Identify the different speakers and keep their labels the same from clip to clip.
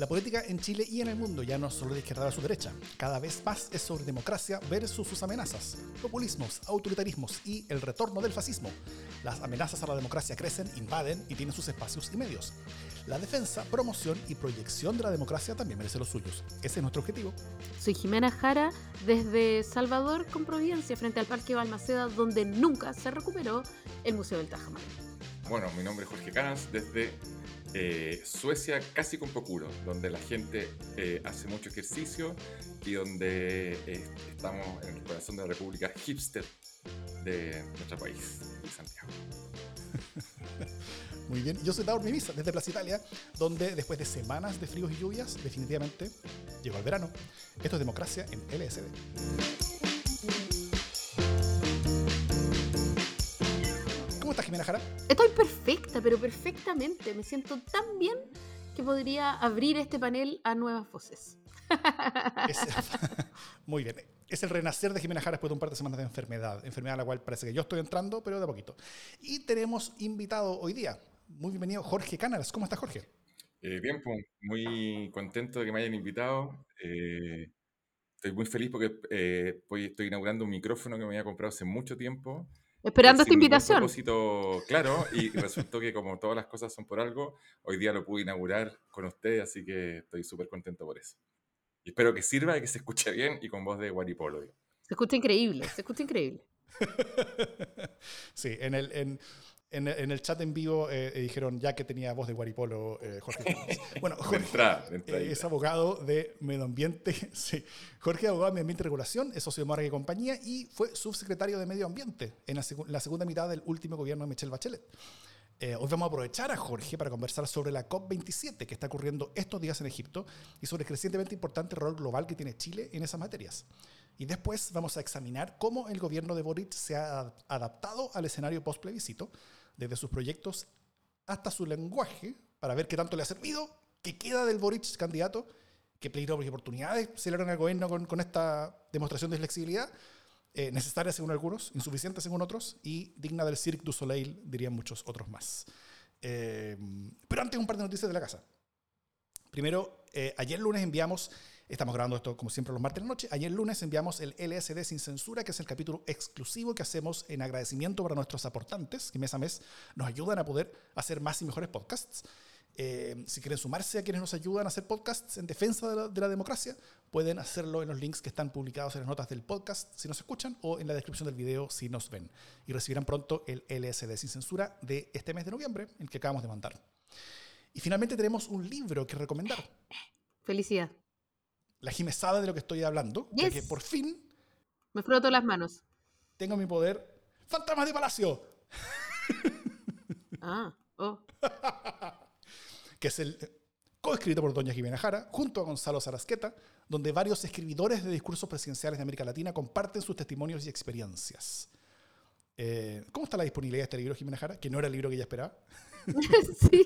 Speaker 1: La política en Chile y en el mundo ya no es solo de izquierda a su derecha. Cada vez más es sobre democracia versus sus amenazas, populismos, autoritarismos y el retorno del fascismo. Las amenazas a la democracia crecen, invaden y tienen sus espacios y medios. La defensa, promoción y proyección de la democracia también merece los suyos. Ese es nuestro objetivo.
Speaker 2: Soy Jimena Jara desde Salvador con Providencia frente al Parque Balmaceda donde nunca se recuperó el Museo del Tajamar.
Speaker 3: Bueno, mi nombre es Jorge Canas desde eh, Suecia casi con Pocuro, donde la gente eh, hace mucho ejercicio y donde eh, estamos en el corazón de la República hipster de nuestro país, Santiago.
Speaker 1: Muy bien, yo soy Daur Mimisa desde Plaza Italia, donde después de semanas de fríos y lluvias, definitivamente llegó el verano. Esto es democracia en LSD. ¿Cómo estás, Jimena Jara?
Speaker 2: Estoy perfecta, pero perfectamente. Me siento tan bien que podría abrir este panel a nuevas voces.
Speaker 1: muy bien. Es el renacer de Jimena Jara después de un par de semanas de enfermedad. Enfermedad a la cual parece que yo estoy entrando, pero de poquito. Y tenemos invitado hoy día. Muy bienvenido, Jorge Cánaras. ¿Cómo estás, Jorge?
Speaker 3: Eh, bien, pues, muy contento de que me hayan invitado. Eh, estoy muy feliz porque eh, estoy inaugurando un micrófono que me había comprado hace mucho tiempo
Speaker 2: Esperando esta invitación.
Speaker 3: propósito claro, y resultó que como todas las cosas son por algo, hoy día lo pude inaugurar con ustedes, así que estoy súper contento por eso. Y espero que sirva y que se escuche bien y con voz de Guaripolo.
Speaker 2: Se escucha increíble, se escucha increíble.
Speaker 1: sí, en el, en, en, el chat en vivo eh, eh, dijeron ya que tenía voz de Guaripolo eh, Jorge. Bueno, Jorge es abogado de medio ambiente. Sí. Jorge es abogado de medio ambiente y regulación, es socio de Morgan y compañía y fue subsecretario de medio ambiente en la, segunda mitad del último gobierno de Michelle Bachelet. hoy vamos a aprovechar a Jorge para conversar sobre la COP27 que está ocurriendo estos días en Egipto y sobre el crecientemente importante rol global que tiene Chile en esas materias. Y después vamos a examinar cómo el gobierno de Boric se ha adaptado al escenario post-plebiscito desde sus proyectos hasta su lenguaje, para ver qué tanto le ha servido, qué queda del Boric candidato, qué peligro y oportunidades se le dan al gobierno con, esta demostración de flexibilidad, eh, necesaria según algunos, insuficiente según otros, y digna del Cirque du Soleil, dirían muchos otros más. Eh, pero antes un par de noticias de la casa. Primero, eh, ayer lunes enviamos Estamos grabando esto como siempre los martes de la noche. Ayer lunes enviamos el LSD sin censura, que es el capítulo exclusivo que hacemos en agradecimiento para nuestros aportantes, que mes a mes nos ayudan a poder hacer más y mejores podcasts. Eh, si quieren sumarse a quienes nos ayudan a hacer podcasts en defensa de la, democracia, pueden hacerlo en los links que están publicados en las notas del podcast si nos escuchan o en la descripción del video si nos ven. Y recibirán pronto el LSD sin censura de este mes de noviembre, el que acabamos de mandar. Y finalmente tenemos un libro que recomendar.
Speaker 2: Felicidad
Speaker 1: la Jime sabe de lo que estoy hablando, de que por fin...
Speaker 2: Me froto las manos.
Speaker 1: Tengo mi poder. ¡Fantasmas de Palacio!
Speaker 2: ah, oh.
Speaker 1: que es el coescrito por doña Jimena Jara, junto a Gonzalo Sarasqueta, donde varios escribidores de discursos presidenciales de América Latina comparten sus testimonios y experiencias. Eh, ¿Cómo está la disponibilidad de este libro, Jimena Jara? Que no era el libro que ella esperaba.
Speaker 2: sí,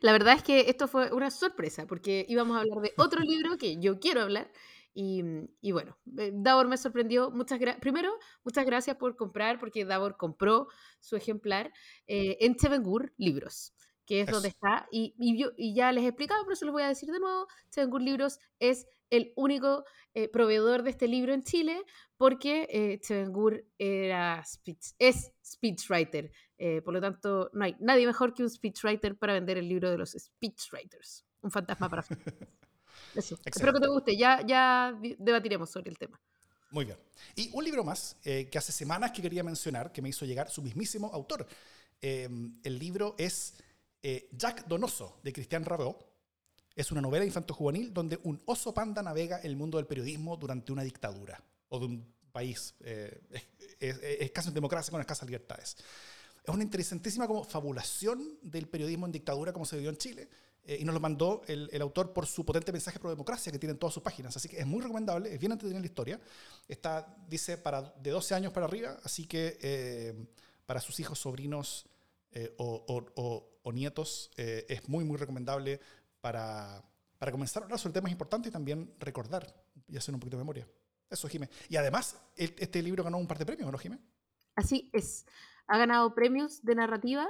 Speaker 2: la verdad es que esto fue una sorpresa, porque íbamos a hablar de otro libro que yo quiero hablar. Y, y bueno, eh, Davor me sorprendió. Muchas Primero, muchas gracias por comprar, porque Davor compró su ejemplar eh, en Chevengur Libros, que es donde está. Y, y, yo, y ya les he explicado, pero se los voy a decir de nuevo. Chevengur Libros es el único eh, proveedor de este libro en Chile, porque eh, Chevengur era speech, es speechwriter. Eh, por lo tanto, no hay nadie mejor que un speechwriter para vender el libro de los speechwriters. Un fantasma para Eso. Espero que te guste. Ya, ya debatiremos sobre el tema.
Speaker 1: Muy bien. Y un libro más que hace semanas que quería mencionar, que me hizo llegar su mismísimo autor. el libro es Jack Donoso, de Cristian Rabot es una novela infanto-juvenil donde un oso panda navega el mundo del periodismo durante una dictadura o de un país eh, escaso en democracia con escasas libertades. Es una interesantísima como fabulación del periodismo en dictadura como se vivió en Chile eh, y nos lo mandó el, autor por su potente mensaje pro democracia que tiene en todas sus páginas. Así que es muy recomendable, es bien entretenida la historia. Está, dice, para de 12 años para arriba, así que eh, para sus hijos, sobrinos o, nietos es muy, muy recomendable para, para comenzar a hablar sobre temas importantes y también recordar y hacer un poquito de memoria. Eso, Jimé. Y además, este libro ganó un par de premios, ¿no, Jimé?
Speaker 2: Así es. Ha ganado premios de narrativa.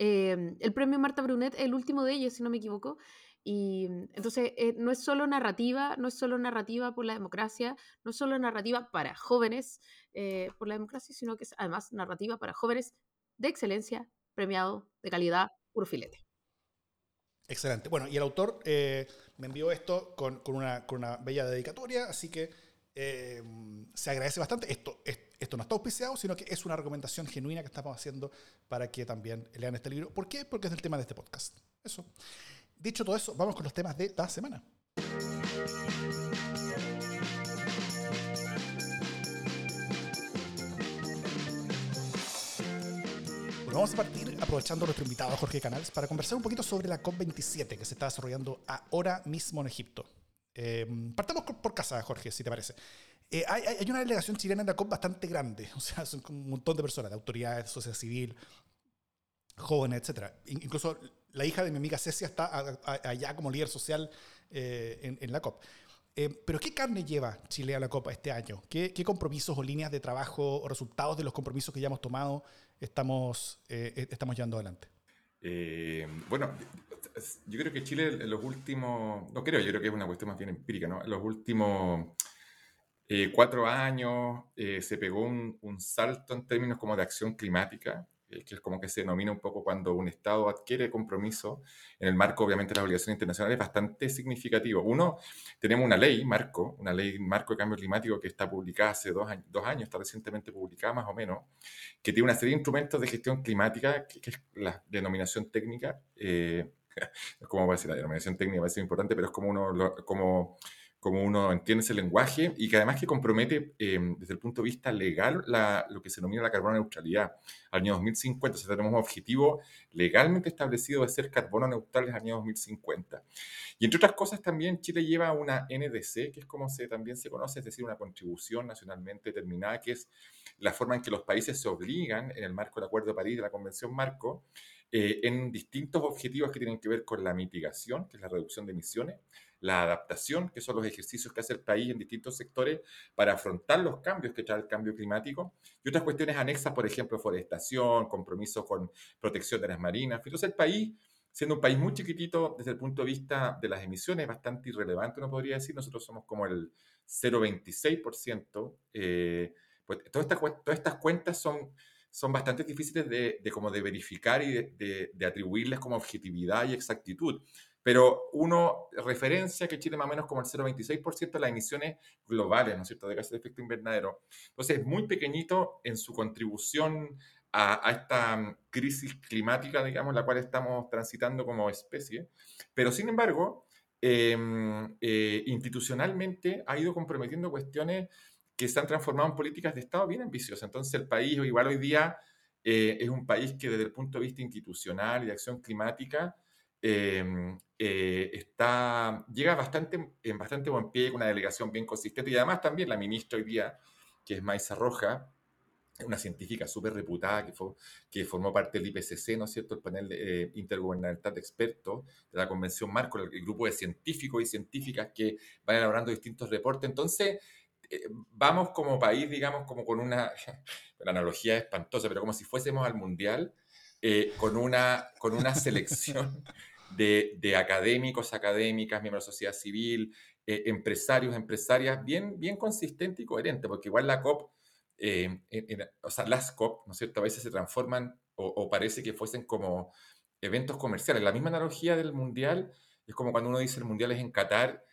Speaker 2: Eh, el premio Marta Brunet, el último de ellos, si no me equivoco. Y entonces eh, no es solo narrativa, no es solo narrativa por la democracia, no es solo narrativa para jóvenes eh, por la democracia, sino que es además narrativa para jóvenes de excelencia, premiado, de calidad, puro filete.
Speaker 1: Excelente. Bueno, y el autor eh, me envió esto con, con, una, con, una, bella dedicatoria, así que se agradece bastante. Esto, esto no está auspiciado, sino que es una recomendación genuina que estamos haciendo para que también lean este libro. ¿Por qué? Porque es el tema de este podcast. Eso. Dicho todo eso, vamos con los temas de la semana. Bueno, vamos a partir aprovechando nuestro invitado Jorge Canals para conversar un poquito sobre la COP27 que se está desarrollando ahora mismo en Egipto. Eh, partamos por casa, Jorge, si te parece. Eh, hay, hay, una delegación chilena en la COP bastante grande, o sea, son un montón de personas, de autoridades, sociedad civil, jóvenes, etc. Incluso la hija de mi amiga Cecia está allá como líder social eh, en, la COP. Eh, pero ¿qué carne lleva Chile a la COP este año? ¿Qué, compromisos o líneas de trabajo o resultados de los compromisos que ya hemos tomado estamos, eh, e, estamos llevando adelante?
Speaker 3: bueno, yo creo que Chile en los últimos, no creo, yo creo que es una cuestión más bien empírica, ¿no? En los últimos cuatro años se pegó un, un, salto en términos como de acción climática eh, que es como que se denomina un poco cuando un Estado adquiere compromiso en el marco, obviamente, de las obligaciones internacionales, bastante significativo. Uno, tenemos una ley marco, una ley marco de cambio climático que está publicada hace dos, años, dos años está recientemente publicada más o menos, que tiene una serie de instrumentos de gestión climática, que, es la denominación técnica. Eh, como va a decir la denominación técnica, va a ser importante, pero es como uno, como como uno entiende ese lenguaje y que además que compromete em, desde el punto de vista legal lo que se denomina la carbono neutralidad al año 2050. O sea, tenemos un objetivo legalmente establecido de ser carbono neutrales al año 2050. Y entre otras cosas también Chile lleva una NDC, que es como se, también se conoce, es decir, una contribución nacionalmente determinada, que es la forma en que los países se obligan en el marco del Acuerdo de París, de la Convención Marco, eh, en distintos objetivos que tienen que ver con la mitigación, que es la reducción de emisiones, la adaptación, que son los ejercicios que hace el país en distintos sectores para afrontar los cambios que trae el cambio climático, y otras cuestiones anexas, por ejemplo, forestación, compromiso con protección de las marinas. Entonces el país, siendo un país muy chiquitito desde el punto de vista de las emisiones, bastante irrelevante, uno podría decir, nosotros somos como el 0,26%. Eh, pues todas estas, todas estas cuentas son son bastante difíciles de, como de verificar y de, de, atribuirles como objetividad y exactitud pero uno referencia que Chile más o menos como el 0,26% de las emisiones globales, ¿no es cierto?, de gases de efecto invernadero. Entonces, es muy pequeñito en su contribución a, esta mm, crisis climática, digamos, la cual estamos transitando como especie, pero sin embargo, em, eh, institucionalmente ha ido comprometiendo cuestiones que se han transformado en políticas de Estado bien ambiciosas. Entonces, el país, igual hoy día, eh, es un país que desde el punto de vista institucional y de acción climática, Em, eh, está, llega bastante, en bastante buen pie, con una delegación bien consistente y además también la ministra hoy día, que es Maisa Roja, una científica súper reputada que, fue, que formó parte del IPCC, ¿no es cierto?, el panel de, eh, intergubernamental de expertos de la Convención Marco, el, grupo de científicos y científicas que van elaborando distintos reportes. Entonces, eh, vamos como país, digamos, como con una, la analogía espantosa, pero como si fuésemos al Mundial, con, una, con una selección de, académicos, académicas, miembros de la sociedad civil, eh, empresarios, empresarias, bien, bien consistente y coherente, porque igual la COP, eh, o sea, las COP, ¿no es cierto?, a veces se transforman o, parece que fuesen como eventos comerciales. La misma analogía del Mundial es como cuando uno dice el Mundial es en Qatar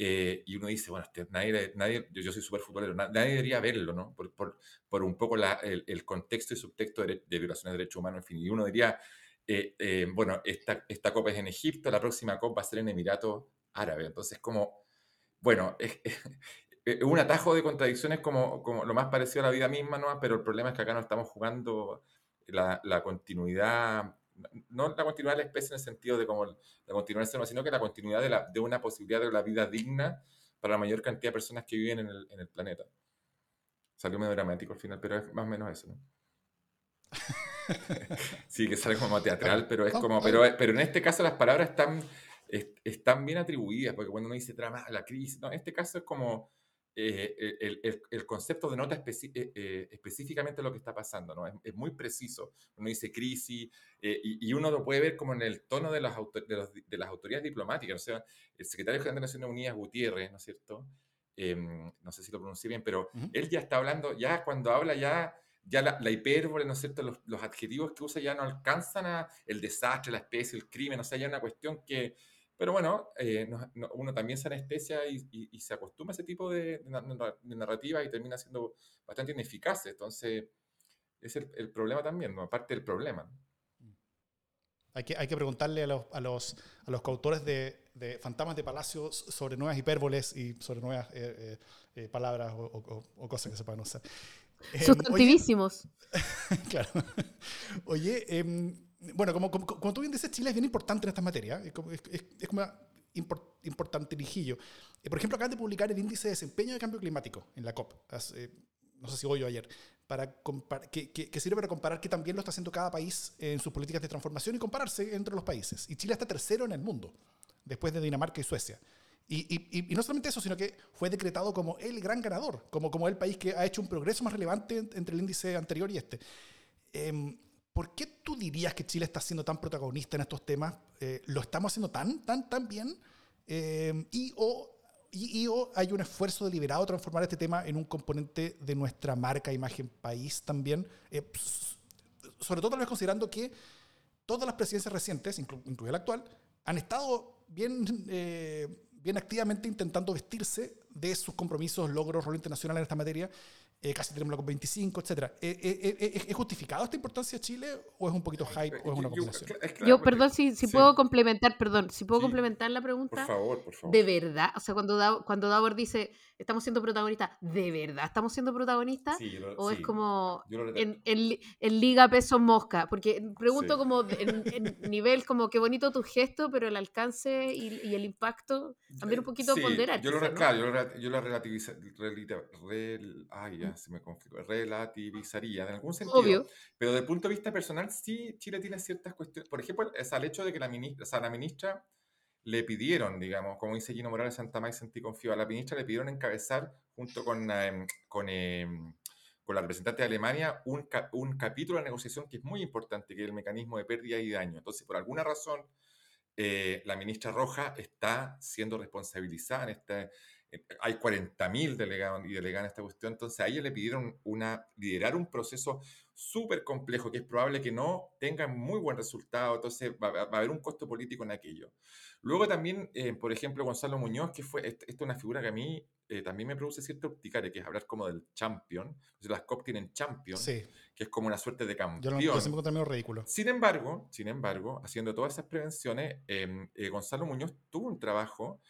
Speaker 3: eh, y uno dice, bueno, este, nadie, nadie yo, soy súper futbolero, nadie debería verlo, ¿no? Por, por, un poco la, el, contexto y subtexto de, violaciones de derechos humanos, en fin, y uno diría, eh, eh, bueno, esta, esta copa es en Egipto, la próxima copa va a ser en Emiratos Árabe. Entonces, como, bueno, es, un atajo de contradicciones como, como lo más parecido a la vida misma, ¿no? Pero el problema es que acá no estamos jugando la continuidad, no la continuidad de la especie en el sentido de como la continuidad del ser sino que la continuidad de, la, de una posibilidad de la vida digna para la mayor cantidad de personas que viven en el, planeta. Salió medio dramático al final, pero es más o menos eso, ¿no? sí, que sale como teatral, pero es como, pero, pero en este caso las palabras están, están bien atribuidas, porque cuando uno dice drama, la crisis, no, en este caso es como, el, el, concepto denota específicamente lo que está pasando, ¿no? Es, muy preciso. Uno dice crisis y, y, uno lo puede ver como en el tono de las, de, de, las autoridades diplomáticas. O sea, el secretario general de Naciones Unidas, Gutiérrez, ¿no es cierto? Em, no sé si lo pronuncié bien, pero él ya está hablando, ya cuando habla ya ya la, la, hipérbole, ¿no es cierto? Los, los, adjetivos que usa ya no alcanzan a el desastre, la especie, el crimen, o sea, ya es una cuestión que... Pero bueno, eh, uno también se anestesia y, y, se acostumbra a ese tipo de, de, narrativa y termina siendo bastante ineficaz. Entonces, es el, el problema también, ¿no? aparte del problema.
Speaker 1: Hay que, hay que preguntarle a los, a los, a los coautores de, de, Fantasmas de Palacio sobre nuevas hipérboles y sobre nuevas eh, eh, eh palabras o, o, o, cosas que se puedan usar.
Speaker 2: Em, Sustantivísimos.
Speaker 1: claro. Oye, em, bueno, como, como, tú bien dices, Chile es bien importante en esta materia. Es como, es, es como importante lijillo. Eh, por ejemplo, acaban de publicar el índice de desempeño de cambio climático en la COP. Eh, no sé si hoy o ayer. Para que, que, sirve para comparar qué también lo está haciendo cada país en sus políticas de transformación y compararse entre los países. Y Chile está tercero en el mundo, después de Dinamarca y Suecia. Y, no solamente eso, sino que fue decretado como el gran ganador, como, como el país que ha hecho un progreso más relevante entre el índice anterior y este. Em, ¿Por qué tú dirías que Chile está siendo tan protagonista en estos temas? Eh, ¿Lo estamos haciendo tan, tan, tan bien? Em, y, o, y, o hay un esfuerzo deliberado de transformar este tema en un componente de nuestra marca, imagen, país también? Eh, sobre todo tal vez considerando que todas las presidencias recientes, incluida la actual, han estado bien... Eh, bien activamente intentando vestirse de sus compromisos, logros, rol internacional en esta materia eh, casi tenemos la COP25, etc. Eh, eh, ¿Es justificado esta importancia de Chile o es un poquito hype o es una combinación?
Speaker 2: Yo, perdón, si, si puedo complementar, perdón, si puedo complementar la pregunta.
Speaker 3: Por favor, por favor.
Speaker 2: De verdad, o sea, cuando, cuando Davor dice, estamos siendo protagonistas, ¿de verdad estamos siendo protagonistas? ¿O es como en, en, liga peso mosca? Porque pregunto como en, nivel como qué bonito tu gesto, pero el alcance y, el impacto también un poquito ponderar.
Speaker 3: Yo lo, claro, yo lo, yo lo relativizo, ay, se me relativizaría en algún sentido. Pero desde el punto de vista personal, sí, Chile tiene ciertas cuestiones. Por ejemplo, es al hecho de que la ministra, o sea, la ministra le pidieron, digamos, como dice Gino Morales Santa May Santí Confío, a la ministra le pidieron encabezar, junto con, em, con, em, con, la representante de Alemania, un, un capítulo de negociación que es muy importante, que es el mecanismo de pérdida y daño. Entonces, por alguna razón, eh, la ministra Roja está siendo responsabilizada en este hay 40.000 delegados y delegadas en esta cuestión, entonces a ella le pidieron una, liderar un proceso súper complejo que es probable que no tenga muy buen resultado, entonces va, a haber un costo político en aquello. Luego también, eh, por ejemplo, Gonzalo Muñoz, que fue, esta es una figura que a mí eh, también me produce cierta urticaria, que es hablar como del champion, las COP tienen champion, que es como una suerte de campeón.
Speaker 1: Yo lo siempre medio ridículo.
Speaker 3: Sin embargo, sin embargo, haciendo todas esas prevenciones, em, Gonzalo Muñoz tuvo un trabajo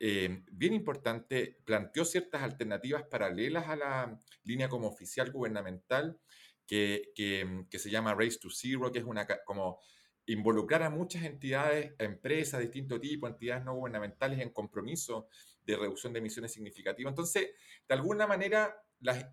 Speaker 3: eh, bien importante, planteó ciertas alternativas paralelas a la línea como oficial gubernamental que, que, se llama Race to Zero, que es una como involucrar a muchas entidades, empresas de distinto tipo, entidades no gubernamentales en compromiso de reducción de emisiones significativas. Entonces, de alguna manera,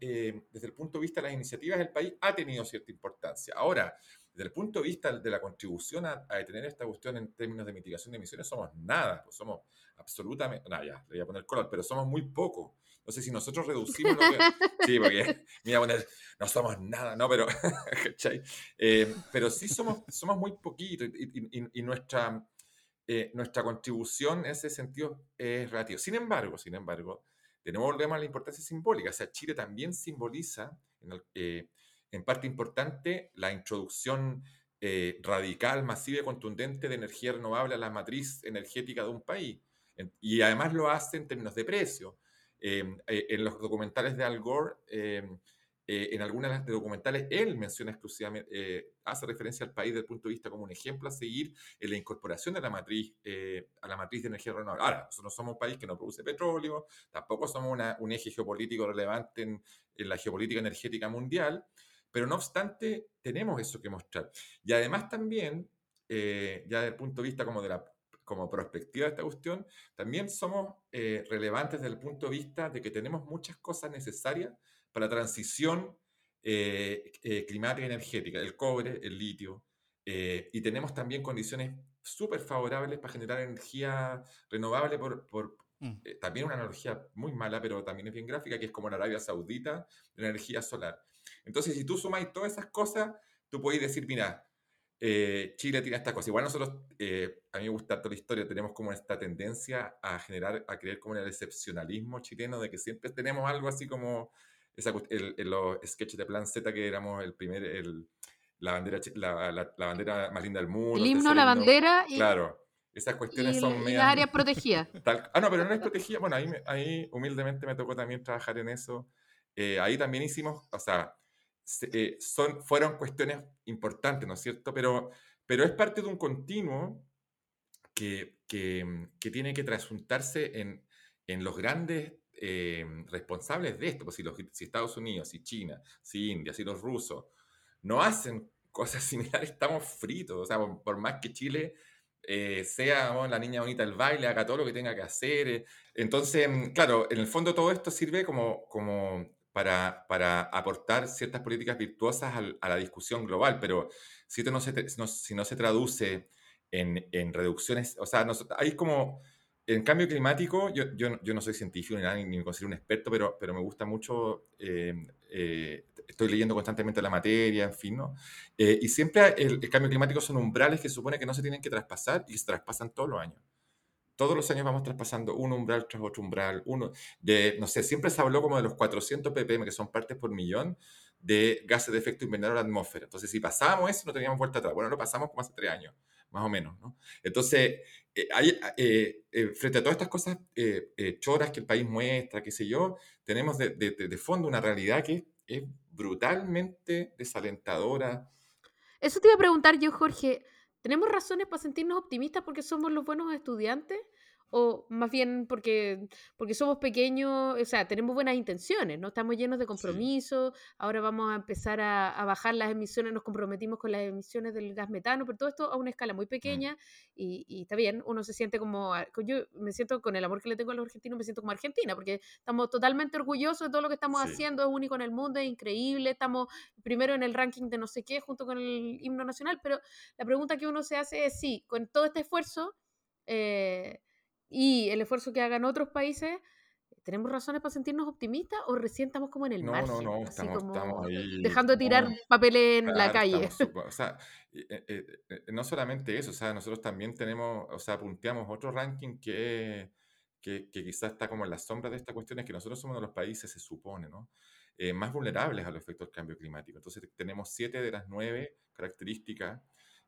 Speaker 3: eh, desde el punto de vista de las iniciativas del país, ha tenido cierta importancia. Ahora, desde el punto de vista de la contribución a, detener esta cuestión en términos de mitigación de emisiones, somos nada, pues somos absolutamente, no, ya, le voy a poner color, pero somos muy poco. No sé si nosotros reducimos lo que... Sí, porque me voy a poner, no somos nada, no, pero, eh, pero sí somos, somos muy poquito y, nuestra, eh, nuestra contribución en ese sentido es relativa. Sin embargo, sin embargo, de nuevo volvemos a la importancia simbólica. O sea, Chile también simboliza, en el, eh, en parte importante la introducción eh, radical, masiva y contundente de energía renovable a la matriz energética de un país. y además lo hace en términos de precio. Em, eh, en los documentales de Al Gore, em, eh, en algunas de las documentales, él menciona exclusivamente, hace referencia al país desde el punto de vista como un ejemplo a seguir en la incorporación de la matriz, a la matriz de energía renovable. Ahora, nosotros no somos un país que no produce petróleo, tampoco somos un eje geopolítico relevante en, en la geopolítica energética mundial, pero no obstante, tenemos eso que mostrar. Y además también, eh, ya desde el punto de vista como de la como perspectiva de esta cuestión, también somos eh, relevantes desde el punto de vista de que tenemos muchas cosas necesarias para la transición eh, climática y energética, el cobre, el litio, y tenemos también condiciones súper favorables para generar energía renovable por, por, Mm. Eh, también una analogía muy mala, pero también es bien gráfica, que es como la Arabia Saudita la energía solar. Entonces, si tú sumas todas esas cosas, tú puedes decir, mira, eh, Chile tiene esta cosa. Igual nosotros, eh, a mí me gusta toda la historia, tenemos como esta tendencia a generar, a creer como en el excepcionalismo chileno, de que siempre tenemos algo así como esa, el, los sketches de Plan Z, que éramos el primer, el, la, bandera, la, la, bandera más linda del mundo.
Speaker 2: El himno, la bandera.
Speaker 3: Y, claro. Esas cuestiones son
Speaker 2: y las áreas protegidas.
Speaker 3: ah, no, pero no es protegida. Bueno, ahí, ahí humildemente me tocó también trabajar en eso. Eh, ahí también hicimos, o sea, eh, son, fueron cuestiones importantes, ¿no es cierto? Pero, pero es parte de un continuo que, que, que tiene que trasuntarse en, en los grandes eh, responsables de esto. Pues si, los, si Estados Unidos, si China, si India, si los rusos no hacen cosas similares, estamos fritos. O sea, por, más que Chile eh, sea la niña bonita del baile, haga todo lo que tenga que hacer. entonces, claro, en el fondo todo esto sirve como, como para, para aportar ciertas políticas virtuosas a la discusión global, pero si esto no se, si no se traduce en, en, reducciones, o sea, hay como, en cambio climático, yo, yo, yo no soy científico ni nada, ni, me considero un experto, pero, pero me gusta mucho, eh, eh, estoy leyendo constantemente la materia, en fin, ¿no? Eh, y siempre el, el, cambio climático son umbrales que supone que no se tienen que traspasar y se traspasan todos los años todos los años vamos traspasando un umbral tras otro umbral, uno de, no sé, siempre se habló como de los 400 ppm, que son partes por millón, de gases de efecto invernadero a la atmósfera. Entonces, si pasábamos eso, no teníamos vuelta atrás. Bueno, lo pasamos como hace tres años, más o menos, ¿no? Entonces, eh, hay, eh, eh, frente a todas estas cosas choras que el país muestra, qué sé yo, tenemos de, de, de fondo una realidad que es brutalmente desalentadora.
Speaker 2: Eso te iba a preguntar yo, Jorge. ¿Tenemos razones para sentirnos optimistas porque somos los buenos estudiantes? O más bien porque, porque somos pequeños, o sea, tenemos buenas intenciones, ¿no? Estamos llenos de compromisos, ahora vamos a empezar a, bajar las emisiones, nos comprometimos con las emisiones del gas metano, pero todo esto a una escala muy mm. pequeña y, está bien, uno se siente como, yo me siento con el amor que le tengo a los argentinos, me siento como Argentina, porque estamos totalmente orgullosos de todo lo que estamos haciendo, es único en el mundo, es increíble, estamos primero en el ranking de no sé qué junto con el himno nacional, pero la pregunta que uno se hace es, sí, con todo este esfuerzo, eh, y el esfuerzo que hagan otros países, ¿tenemos razones para sentirnos optimistas o recién estamos como en el
Speaker 3: no,
Speaker 2: margen?
Speaker 3: No, no, estamos, estamos ahí.
Speaker 2: Dejando de tirar papeles en la calle.
Speaker 3: o sea, eh, eh, eh, no solamente eso, o sea, nosotros también tenemos, o sea, punteamos otro ranking que, que, que quizás está como en la sombra de esta cuestión, es que nosotros somos uno de los países, se supone, ¿no? más vulnerables a los efectos del cambio climático. Entonces, tenemos siete de las nueve características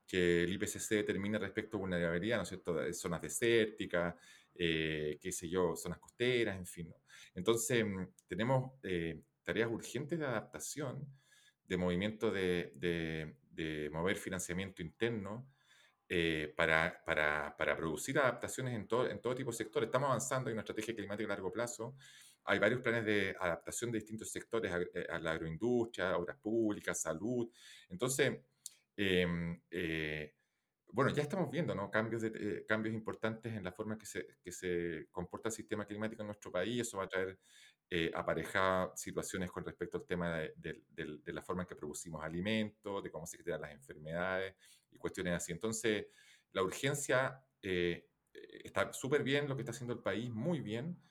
Speaker 3: que el IPCC determina respecto a vulnerabilidad, ¿no es cierto? De zonas desérticas, eh, qué sé yo, zonas costeras, en fin. Entonces, mm, tenemos eh, tareas urgentes de adaptación, de movimiento de, de, mover financiamiento interno eh, para, para, para, producir adaptaciones en todo, en todo tipo de sectores. Estamos avanzando en una estrategia climática a largo plazo. Hay varios planes de adaptación de distintos sectores, a, a la agroindustria, obras públicas, salud. Entonces, eh, bueno, ya estamos viendo ¿no? cambios, de, eh, cambios importantes en la forma que se, que se comporta el sistema climático en nuestro país. Eso va a traer eh, aparejadas situaciones con respecto al tema de, de, la forma en que producimos alimentos, de cómo se crean las enfermedades y cuestiones así. Entonces, la urgencia está súper bien lo que está haciendo el país, muy bien,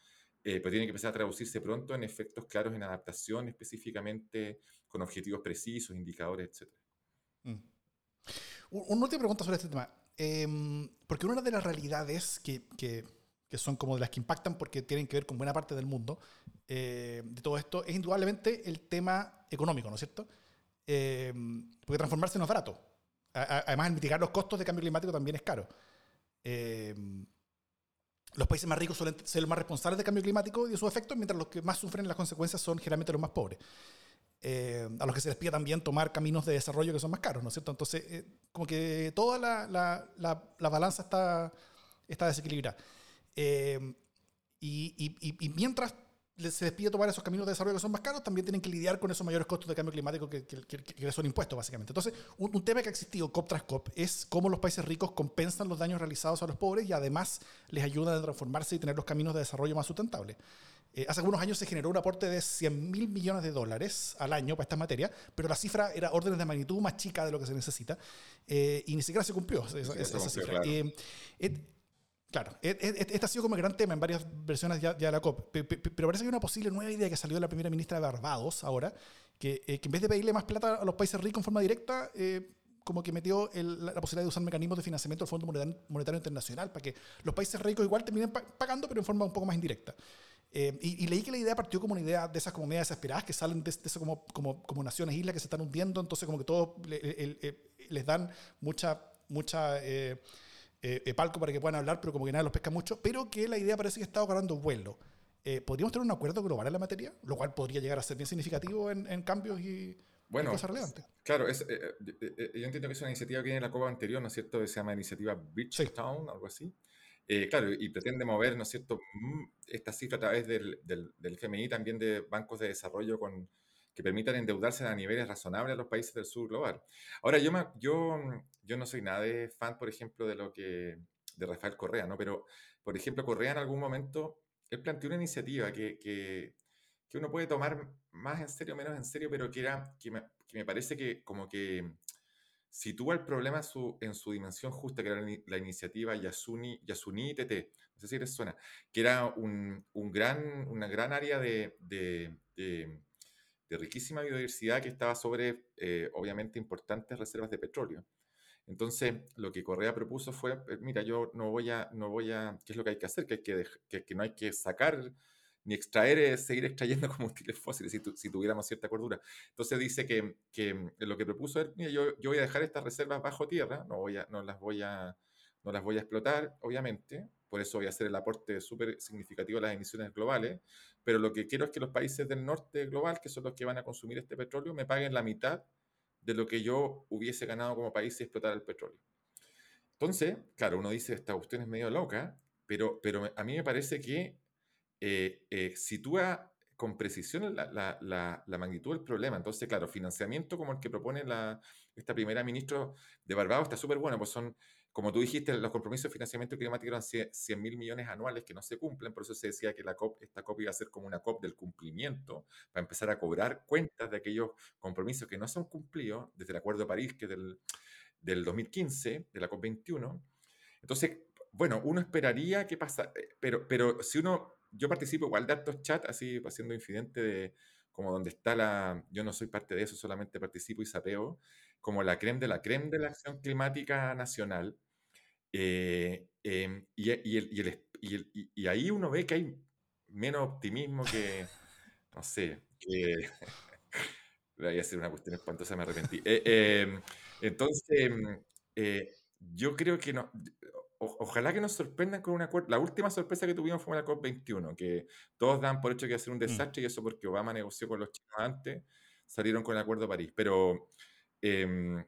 Speaker 3: pero tiene que empezar a traducirse pronto en efectos claros en adaptación, específicamente con objetivos precisos, indicadores, etcétera. Mm.
Speaker 1: Una última pregunta sobre este tema. Em, porque una de las realidades que, que, son como de las que impactan porque tienen que ver con buena parte del mundo eh, de todo esto es indudablemente el tema económico, ¿no es cierto? Em, porque transformarse no es barato. además, el mitigar los costos de cambio climático también es caro. Em, los países más ricos suelen ser los más responsables del cambio climático y de sus efectos, mientras los que más sufren las consecuencias son generalmente los más pobres. Eh, a los que se les pide también tomar caminos de desarrollo que son más caros, ¿no es cierto? Entonces, eh, como que toda la, la, la, balanza está, está desequilibrada. Eh, y, y, y, mientras se les pide tomar esos caminos de desarrollo que son más caros, también tienen que lidiar con esos mayores costos de cambio climático que, que, que, son impuestos, básicamente. Entonces, un, un, tema que ha existido COP tras COP es cómo los países ricos compensan los daños realizados a los pobres y además les ayudan a transformarse y tener los caminos de desarrollo más sustentables. Eh, hace algunos años se generó un aporte de 100 mil millones de dólares al año para esta materia, pero la cifra era órdenes de magnitud más chica de lo que se necesita eh, y ni siquiera se cumplió esa, cifra. Eh, Claro, e, e, e, este ha sido como el gran tema en varias versiones ya, de la COP, pero parece que hay una posible nueva idea que salió de la primera ministra de Barbados ahora, que, que en vez de pedirle más plata a los países ricos en forma directa, eh, como que metió la, posibilidad de usar mecanismos de financiamiento del Fondo Monetario, Internacional para que los países ricos igual terminen pagando, pero en forma un poco más indirecta. Eh, y, leí que la idea partió como una idea de esas como medias desesperadas que salen de, eso como, como, como, naciones, islas que se están hundiendo, entonces como que todos les dan mucha, mucha eh, eh, palco para que puedan hablar, pero como que nada los pesca mucho, pero que la idea parece que está agarrando vuelo. ¿Podríamos tener un acuerdo global en la materia? Lo cual podría llegar a ser bien significativo en, en cambios y,
Speaker 3: bueno, Claro, es, eh, eh, eh, yo entiendo que es una iniciativa que viene de la COPA anterior, ¿no es cierto? Que se llama iniciativa Bridgetown, algo así. claro, y pretende mover, ¿no es cierto?, mm, esta cifra a través del, del, del, FMI, también de bancos de desarrollo con, que permitan endeudarse a niveles razonables a los países del sur global. Ahora, yo, yo, yo no soy nada de fan, por ejemplo, de lo que de Rafael Correa, ¿no? Pero, por ejemplo, Correa en algún momento, él planteó una iniciativa que, que que uno puede tomar más en serio, menos en serio, pero que, era, que, me, parece que como que sitúa el problema su, en su dimensión justa, que era la, iniciativa Yasuni, Yasuni TT, no sé si les suena, que era un, un gran, una gran área de, de, de, riquísima biodiversidad que estaba sobre, eh, obviamente, importantes reservas de petróleo. Entonces, lo que Correa propuso fue, mira, yo no voy a, no voy a, ¿qué es lo que hay que hacer? Que, que, que, que no hay que sacar ni extraer es seguir extrayendo combustibles fósiles si, tuviéramos cierta cordura. Entonces dice que, que lo que propuso es, mira, yo, yo, voy a dejar estas reservas bajo tierra, no, voy a, no, las, voy a, no las voy a explotar, obviamente, por eso voy a hacer el aporte súper significativo a las emisiones globales, pero lo que quiero es que los países del norte global, que son los que van a consumir este petróleo, me paguen la mitad de lo que yo hubiese ganado como país si explotara el petróleo. Entonces, claro, uno dice, esta cuestión es medio loca, pero, pero a mí me parece que eh, eh, sitúa con precisión la, la, la, magnitud del problema. Entonces, claro, financiamiento como el que propone la, esta primera ministra de Barbados está súper bueno, pues son, como tú dijiste, los compromisos de financiamiento climático eran 100 mil millones anuales que no se cumplen, por eso se decía que la COP, esta COP iba a ser como una COP del cumplimiento, para empezar a cobrar cuentas de aquellos compromisos que no son cumplidos, desde el Acuerdo de París, que es del, del 2015, de la COP 21. Entonces, bueno, uno esperaría que pasa, eh, pero, pero si uno yo participo igual de estos chats, así haciendo infidente de como donde está la, yo no soy parte de eso, solamente participo y sapeo, como la creme de la creme de la acción climática nacional. Y, ahí uno ve que hay menos optimismo que, no sé, que... Voy a hacer una cuestión espantosa, me arrepentí. Eh, em, entonces, em, eh, yo creo que no, ojalá que nos sorprendan con un acuerdo. La última sorpresa que tuvimos fue la COP21, que todos dan por hecho que iba a ser un mm. desastre y eso porque Obama negoció con los chinos antes, salieron con el Acuerdo de París. Pero em,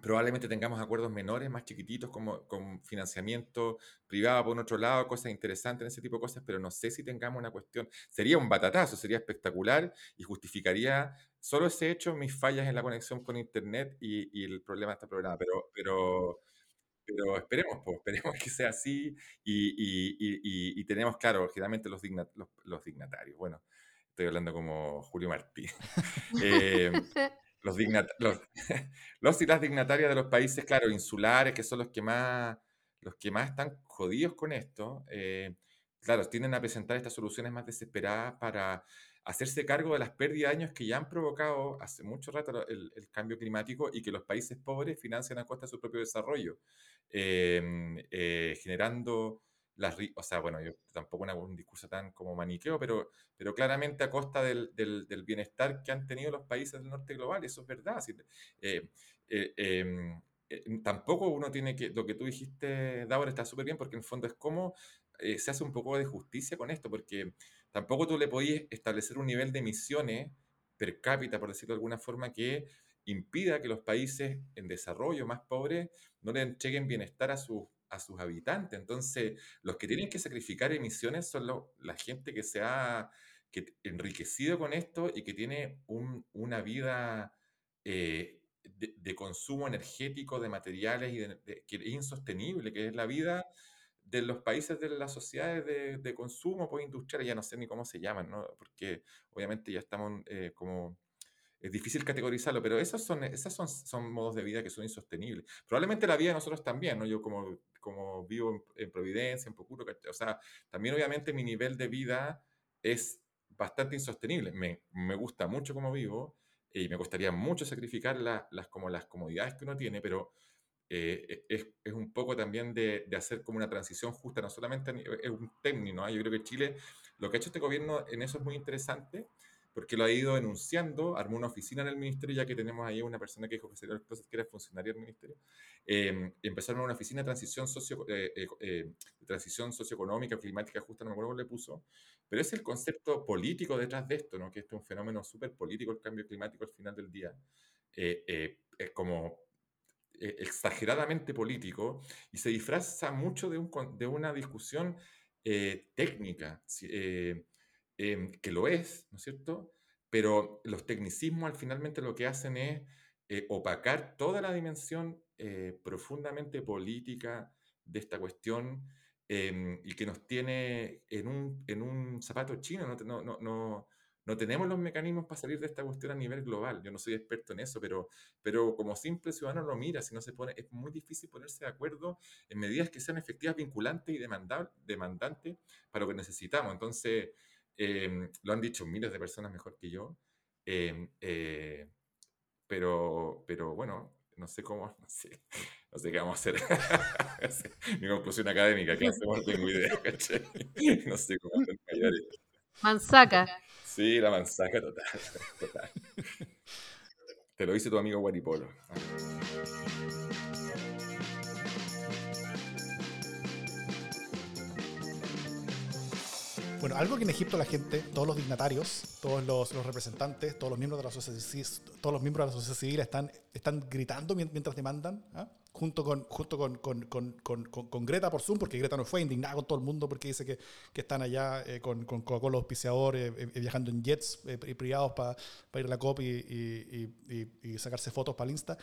Speaker 3: probablemente tengamos acuerdos menores, más chiquititos, como con financiamiento privado por otro lado, cosas interesantes en ese tipo de cosas, pero no sé si tengamos una cuestión. Sería un batatazo, sería espectacular y justificaría solo ese hecho mis fallas en la conexión con Internet y, y el problema de este programa. Pero, pero pero esperemos, pues, esperemos que sea así y, y, y, tenemos, claro, generalmente los, los, dignatarios, bueno, estoy hablando como Julio Martí, eh, los, los, los, y las dignatarias de los países, claro, insulares, que son los que más, los que más están jodidos con esto, eh, claro, tienden a presentar estas soluciones más desesperadas para hacerse cargo de las pérdidas de años que ya han provocado hace mucho rato el, cambio climático y que los países pobres financian a costa de su propio desarrollo, em, eh, generando las... O sea, bueno, yo tampoco un discurso tan como maniqueo, pero, pero claramente a costa del, del, bienestar que han tenido los países del norte global, eso es verdad. Eh, eh, em, tampoco uno tiene que, lo que tú dijiste, Daur, está súper bien porque en el fondo es como se hace un poco de justicia con esto, porque tampoco tú le podías establecer un nivel de emisiones per cápita, por decirlo de alguna forma, que impida que los países en desarrollo más pobres no le entreguen bienestar a, sus a sus habitantes. Entonces, los que tienen que sacrificar emisiones son la gente que se ha que, enriquecido con esto y que tiene una vida eh, de, consumo energético de materiales que es insostenible, que es la vida de los países de las sociedades de, de consumo pues, industriales, ya no sé ni cómo se llaman, ¿no? porque obviamente ya estamos eh, como... Es difícil categorizarlo, pero esos son, esas son, son modos de vida que son insostenibles. Probablemente la vida de nosotros también, ¿no? Yo como, como vivo en, Providencia, en Pocuro, o sea, también obviamente mi nivel de vida es bastante insostenible. Me, me gusta mucho como vivo y me gustaría mucho sacrificar las, como las comodidades que uno tiene, pero eh, es, es, un poco también de, de, hacer como una transición justa, no solamente es un término, ¿no? yo creo que Chile, lo que ha hecho este gobierno en eso es muy interesante, porque lo ha ido enunciando, armó una oficina en el ministerio, ya que tenemos ahí una persona que dijo que, que era funcionario del ministerio, eh, empezaron una oficina de transición, socio, eh, eh, eh transición socioeconómica, climática justa, no me acuerdo cómo le puso, pero es el concepto político detrás de esto, ¿no? que este es un fenómeno súper político, el cambio climático al final del día, es como exageradamente político y se disfraza mucho de, un, de una discusión técnica. Em, que lo es, ¿no es cierto? Pero los tecnicismos al finalmente lo que hacen es eh, opacar toda la dimensión eh, profundamente política de esta cuestión em, y que nos tiene en un, en un zapato chino, no, no, no, no, tenemos los mecanismos para salir de esta cuestión a nivel global. Yo no soy experto en eso, pero, pero como simple ciudadano lo mira, si no se pone, es muy difícil ponerse de acuerdo en medidas que sean efectivas, vinculantes y demandantes para lo que necesitamos. Entonces, Em, lo han dicho miles de personas mejor que yo. Em, eh, pero, pero bueno, no sé cómo, no sé, no qué vamos a hacer. Mi conclusión académica, que? No tengo idea, No sé cómo
Speaker 2: Manzaca.
Speaker 3: Sí, la manzaca total, total. Te lo dice tu amigo Guaripolo.
Speaker 1: Bueno, algo que en Egipto la gente, todos los dignatarios, todos los, representantes, todos los miembros de la sociedad civil, todos los miembros de la sociedad civil están, están gritando mientras demandan, ¿ah? junto, con, junto con, con, Greta por Zoom, porque Greta no fue indignada con todo el mundo porque dice que, que están allá eh, con, con Coca-Cola auspiciadores, eh, eh, viajando en jets privados para ir a la COP y, y, sacarse fotos para el Insta.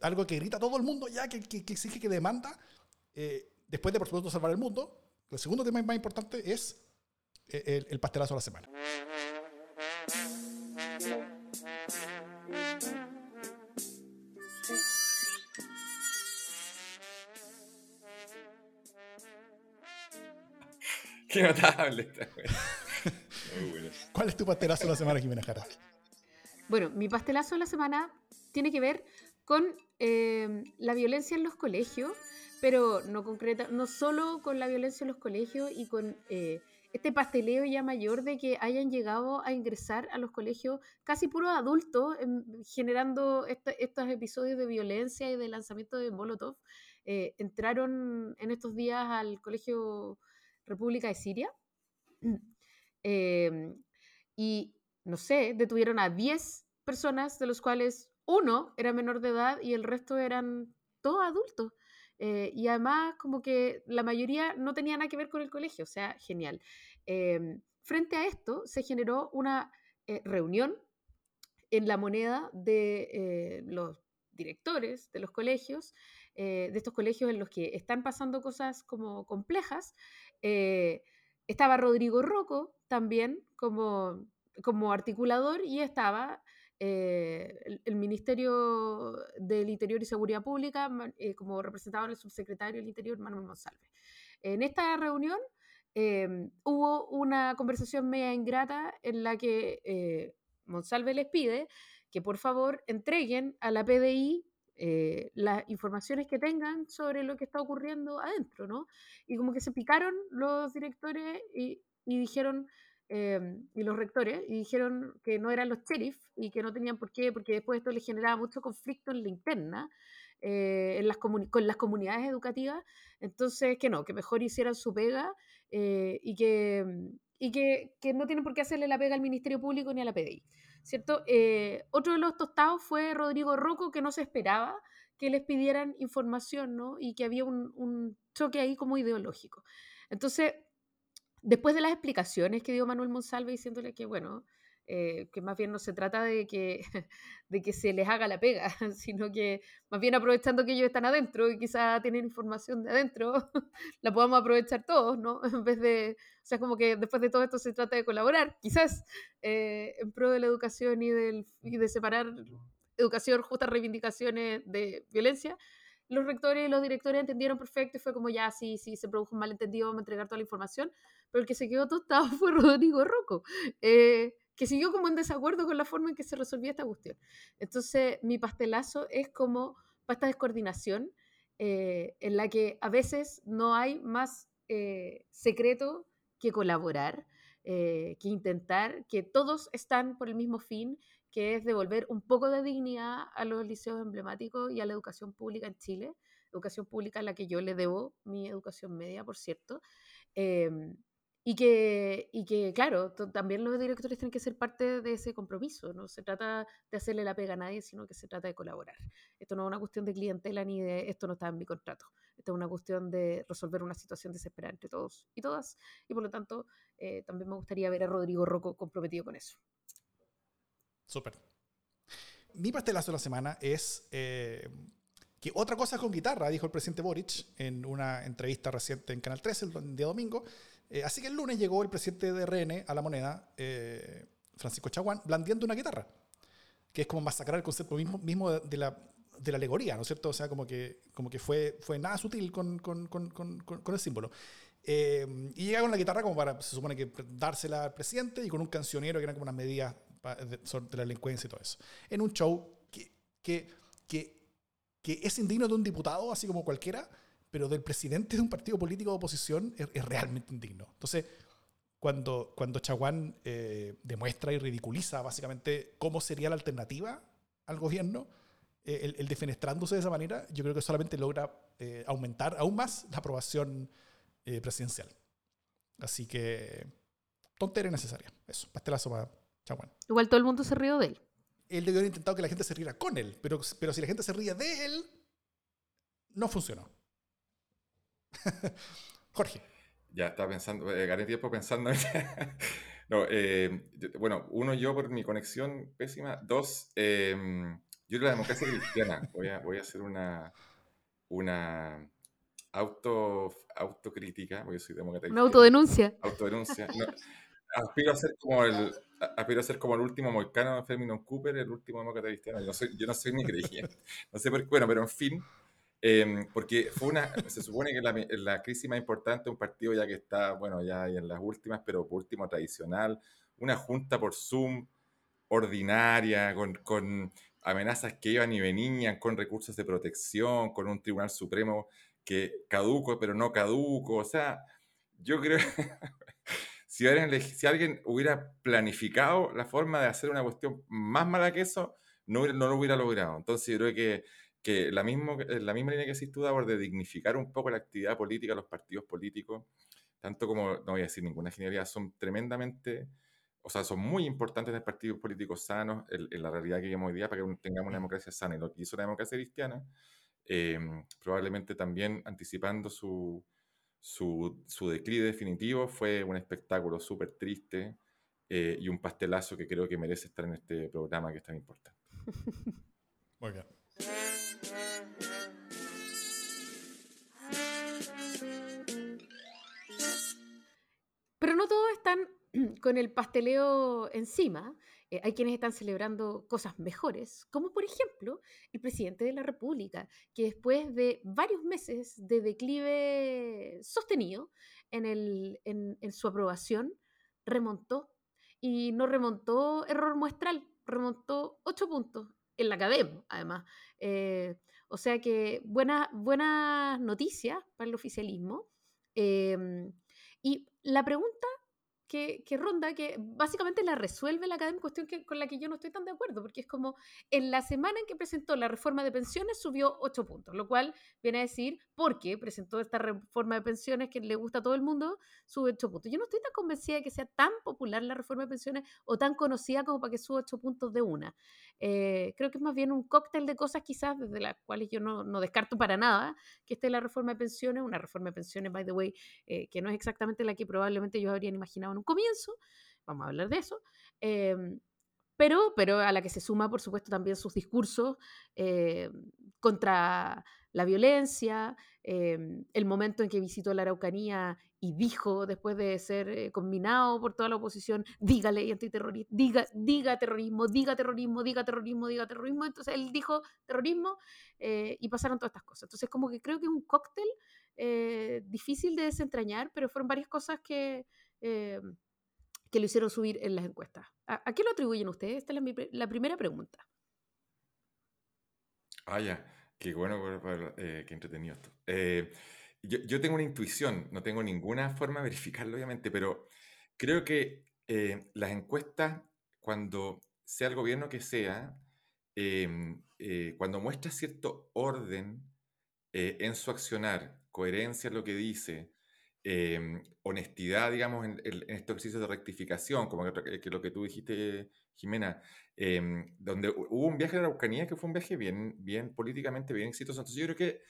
Speaker 1: algo que grita todo el mundo ya, que, que, exige que demanda, después de por supuesto salvar el mundo. El segundo tema más importante es el, el pastelazo de la semana.
Speaker 3: Qué notable
Speaker 1: ¿Cuál es tu pastelazo de la semana, Jimena Jara?
Speaker 2: Bueno, mi pastelazo de la semana tiene que ver con eh, la violencia en los colegios, pero no concreta, no solo con la violencia en los colegios y con eh, este pasteleo ya mayor de que hayan llegado a ingresar a los colegios casi puros adultos, em, generando estos episodios de violencia y de lanzamiento de Molotov. Eh, entraron en estos días al Colegio República de Siria em, y, no sé, detuvieron a 10 personas, de los cuales uno era menor de edad y el resto eran todos adultos. Eh, y además, como que la mayoría no tenía nada que ver con el colegio, o sea, genial. Em, frente a esto, se generó una eh, reunión en la moneda de eh, los directores de los colegios, de estos colegios en los que están pasando cosas como complejas. estaba Rodrigo Rocco también como, como articulador y estaba eh, el, Ministerio del Interior y Seguridad Pública, eh, como representaba el subsecretario del Interior, Manuel Monsalve. En esta reunión em, hubo una conversación media ingrata en la que eh, Monsalve les pide que por favor entreguen a la PDI las informaciones que tengan sobre lo que está ocurriendo adentro, ¿no? Y como que se picaron los directores y, y dijeron, Em, y los rectores y dijeron que no eran los sheriff y que no tenían por qué, porque después esto les generaba mucho conflicto en la interna, eh, en las con las comunidades educativas, entonces que no, que mejor hicieran su pega eh, y, que, y que, que, no tienen por qué hacerle la pega al Ministerio Público ni a la PDI. ¿cierto? Eh, otro de los tostados fue Rodrigo Rocco, que no se esperaba que les pidieran información ¿no? y que había un, un choque ahí como ideológico. Entonces, después de las explicaciones que dio Manuel Monsalve diciéndole que, bueno, eh, que más bien no se trata de que, de que se les haga la pega, sino que más bien aprovechando que ellos están adentro y quizá tienen información de adentro, la podamos aprovechar todos, ¿no? En vez de, o sea, como que después de todo esto se trata de colaborar, quizás, eh, en pro de la educación y, del, y de separar educación, justas reivindicaciones de violencia. Los rectores y los directores entendieron perfecto y fue como ya, sí, sí, se produjo un malentendido, vamos a entregar toda la información, pero el que se quedó tostado fue Rodrigo Rocco, eh, que siguió como en desacuerdo con la forma en que se resolvía esta cuestión. Entonces, mi pastelazo es como esta descoordinación eh, en la que a veces no hay más eh, secreto que colaborar, que intentar, que todos están por el mismo fin que es devolver un poco de dignidad a los liceos emblemáticos y a la educación pública en Chile, educación pública a la que yo le debo mi educación media, por cierto. Em, y que, y que, claro, también los directores tienen que ser parte de ese compromiso. No se trata de hacerle la pega a nadie, sino que se trata de colaborar. Esto no es una cuestión de clientela ni de esto no está en mi contrato. Esto es una cuestión de resolver una situación desesperada entre todos y todas. Y por lo tanto, eh, también me gustaría ver a Rodrigo Rocco comprometido con eso.
Speaker 1: Súper. Mi pastelazo de la semana es eh, que otra cosa con guitarra, dijo el presidente Boric en una entrevista reciente en Canal 13 el día domingo. Eh, así que el lunes llegó el presidente de RN a la moneda, eh, Francisco Chaguán, blandiendo una guitarra, que es como masacrar el concepto mismo, mismo de, la, de, la, alegoría, ¿no es cierto? O sea, como que, como que fue, fue nada sutil con, con, con, con el símbolo. y llega con la guitarra como para, se supone que dársela al presidente y con un cancionero que eran como unas medidas de, la delincuencia y todo eso. En un show que, que, que, que, es indigno de un diputado, así como cualquiera, pero del presidente de un partido político de oposición es, realmente indigno. Entonces, cuando, cuando Chaguán eh, demuestra y ridiculiza básicamente cómo sería la alternativa al gobierno, eh, el, el, defenestrándose de esa manera, yo creo que solamente logra eh, aumentar aún más la aprobación presidencial. Así que, tontería necesaria. Eso, pastelazo para
Speaker 2: Igual todo el mundo se rió de él.
Speaker 1: Él debió haber intentado que la gente se riera con él, pero, pero si la gente se ríe de él, no funcionó. Jorge.
Speaker 3: Ya estaba pensando, eh, gané tiempo pensando. no, eh, bueno, uno, yo por mi conexión pésima. Dos, em, yo la democracia cristiana. Voy a, voy a hacer una, una auto, autocrítica, porque soy demócrata.
Speaker 2: Una autodenuncia.
Speaker 3: Autodenuncia. Aspiro a ser como el, aspiro a ser como el último moicano de Fermin Cooper, el último demócrata cristiano. Yo, soy, yo no soy ni creyente. No sé por qué, bueno, pero en fin, em, porque fue una, se supone que la, la, crisis más importante, un partido ya que está, bueno, ya en las últimas, pero por último tradicional, una junta por Zoom ordinaria, con, con amenazas que iban y venían, con recursos de protección, con un tribunal supremo que caduco, pero no caduco, o sea, yo creo... si, alguien hubiera planificado la forma de hacer una cuestión más mala que eso, no, no lo hubiera logrado. Entonces yo creo que, que la, mismo, la misma línea que hiciste tú, de dignificar un poco la actividad política, los partidos políticos, tanto como, no voy a decir ninguna ingeniería, son tremendamente, o sea, son muy importantes en partidos políticos sanos, en, la realidad que vivimos hoy día, para que tengamos una democracia sana. Y lo que hizo la democracia cristiana, eh, probablemente también anticipando su, su, su declive definitivo fue un espectáculo súper triste eh, y un pastelazo que creo que merece estar en este programa que es tan importante.
Speaker 1: Muy bien.
Speaker 2: Pero no todos están con el pasteleo encima. Eh, hay quienes están celebrando cosas mejores, como por ejemplo el presidente de la República, que después de varios meses de declive sostenido en, su aprobación, remontó. Y no remontó error muestral, remontó ocho puntos en la academia, además. Eh, o sea que buenas buena noticias para el oficialismo. Em, y la pregunta que, ronda, que básicamente la resuelve la academia, cuestión que, con la que yo no estoy tan de acuerdo, porque es como en la semana en que presentó la reforma de pensiones subió 8 puntos, lo cual viene a decir, porque presentó esta reforma de pensiones que le gusta a todo el mundo, sube 8 puntos. Yo no estoy tan convencida de que sea tan popular la reforma de pensiones o tan conocida como para que suba 8 puntos de una. Eh, creo que es más bien un cóctel de cosas quizás desde las cuales yo no, no descarto para nada que esté la reforma de pensiones, una reforma de pensiones, by the way, eh, que no es exactamente la que probablemente ellos habrían imaginado en un comienzo, vamos a hablar de eso, em, pero, pero a la que se suma, por supuesto, también sus discursos em, contra la violencia, em, el momento en que visitó la Araucanía y dijo, después de ser eh, combinado por toda la oposición, dígale antiterrorismo, diga, diga terrorismo, diga terrorismo, diga terrorismo, diga terrorismo. Entonces él dijo terrorismo eh, y pasaron todas estas cosas. Entonces como que creo que es un cóctel eh, difícil de desentrañar, pero fueron varias cosas que, que lo hicieron subir en las encuestas. ¿A, qué lo atribuyen ustedes? Esta es la, primera pregunta.
Speaker 3: Ah. Qué bueno, qué entretenido esto. Yo, tengo una intuición, no tengo ninguna forma de verificarlo, obviamente, pero creo que eh, las encuestas, cuando sea el gobierno que sea, em, eh, cuando muestra cierto orden eh, en su accionar, coherencia en lo que dice, em, honestidad, digamos, en, estos ejercicios de rectificación, como que, lo que tú dijiste, Jimena, em, donde hubo un viaje a la Araucanía que fue un viaje bien, bien políticamente bien exitoso. Entonces yo creo que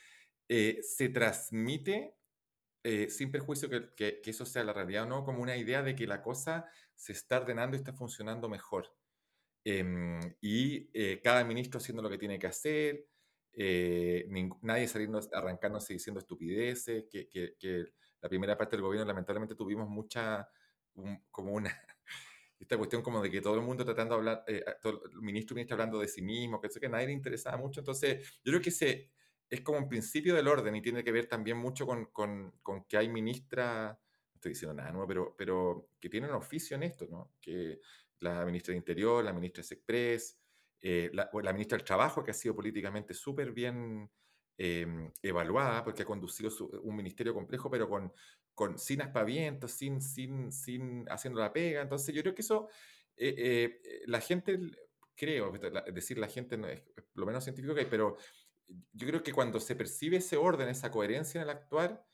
Speaker 3: eh, se transmite, eh, sin perjuicio que, que, eso sea la realidad o no, como una idea de que la cosa se está ordenando y está funcionando mejor. Em, y eh, cada ministro haciendo lo que tiene que hacer, nadie saliendo, arrancándose diciendo estupideces, que, que, la primera parte del gobierno lamentablemente tuvimos mucha, como una, esta cuestión como de que todo el mundo tratando de hablar, todo el ministro y hablando de sí mismo, que eso que nadie le interesaba mucho. Entonces, yo creo que se, es como un principio del orden y tiene que ver también mucho con, con, con que hay ministras, no estoy diciendo nada nuevo, pero, pero que tienen oficio en esto, ¿no? Que la ministra de Interior, la ministra de Express, eh, la, la, ministra del Trabajo, que ha sido políticamente súper bien em, evaluada, porque ha conducido un ministerio complejo, pero con, con, sin aspavientos, sin, sin, sin haciendo la pega. Entonces yo creo que eso, eh, eh, la gente, creo, es decir, la gente no es lo menos científico que hay, pero yo creo que cuando se percibe ese orden, esa coherencia en el actuar,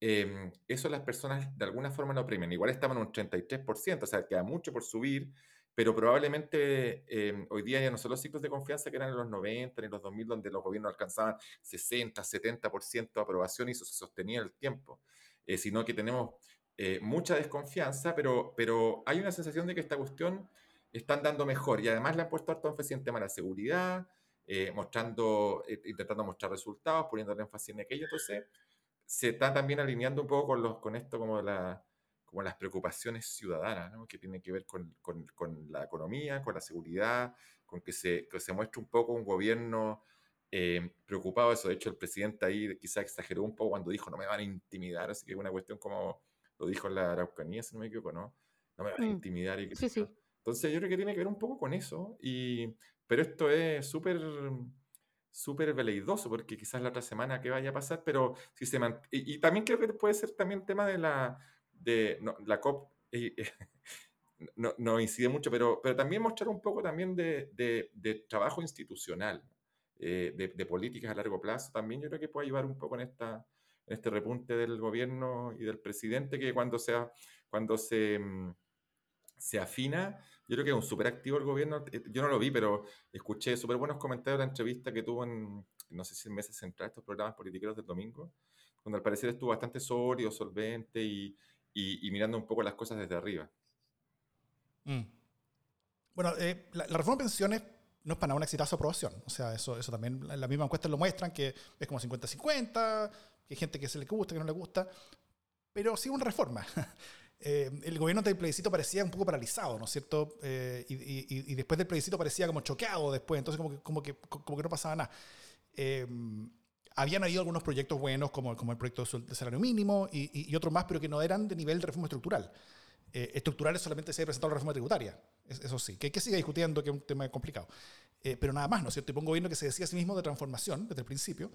Speaker 3: em, eso las personas de alguna forma lo premian. Igual estamos en un 33%, o sea, queda mucho por subir, pero probablemente em, hoy día ya no son los ciclos de confianza que eran en los 90, en los 2000, donde los gobiernos alcanzaban 60, 70% de aprobación y eso se sostenía el tiempo, eh, sino que tenemos eh, mucha desconfianza, pero, pero hay una sensación de que esta cuestión están dando mejor y además le han puesto harto énfasis en tema de la seguridad, eh, mostrando, eh, intentando mostrar resultados, poniendo el énfasis en aquello. Entonces, se está también alineando un poco con, los, con esto como, la, como las preocupaciones ciudadanas, ¿no? que tienen que ver con, con, con, la economía, con la seguridad, con que se, que se muestre un poco un gobierno eh, preocupado de eso. De hecho, el presidente ahí quizá exageró un poco cuando dijo no me van a intimidar, así que es una cuestión como lo dijo la Araucanía, si no me equivoco, ¿no? No me van a mm. intimidar. Y sí, sí. Entonces yo creo que tiene que ver un poco con eso y pero esto es súper súper veleidoso, porque quizás la otra semana que vaya a pasar, pero si se y, también creo que puede ser también tema de la, de, la COP, eh, no, no, incide mucho, pero, pero también mostrar un poco también de, de, trabajo institucional, eh, de, políticas a largo plazo, también yo creo que puede ayudar un poco en, esta, en este repunte del gobierno y del presidente, que cuando, sea, cuando se, mm, se afina, yo creo que es un súper activo el gobierno. Eh, yo no lo vi, pero escuché súper buenos comentarios de la entrevista que tuvo en, no sé si en meses central, estos programas politiqueros del domingo, donde al parecer estuvo bastante sólido, solvente y, y, mirando un poco las cosas desde arriba.
Speaker 1: Mm. Bueno, eh, la, reforma de pensiones no es para nada un exitazo de aprobación. O sea, eso, eso también, las mismas encuestas lo muestran, que es como 50-50, que hay gente que se le gusta, que no le gusta, pero sí una reforma. Eh, el gobierno del plebiscito parecía un poco paralizado, ¿no es cierto? Eh, y, después del plebiscito parecía como choqueado después, entonces como que, como que, como que no pasaba nada. Eh, habían habido algunos proyectos buenos, como, como el proyecto de salario mínimo y, otros más, pero que no eran de nivel de reforma estructural. estructurales solamente se había presentado la reforma tributaria, eso sí, que, que sigue discutiendo, que es un tema complicado. pero nada más, ¿no es cierto? Y un gobierno que se decía a sí mismo de transformación desde el principio,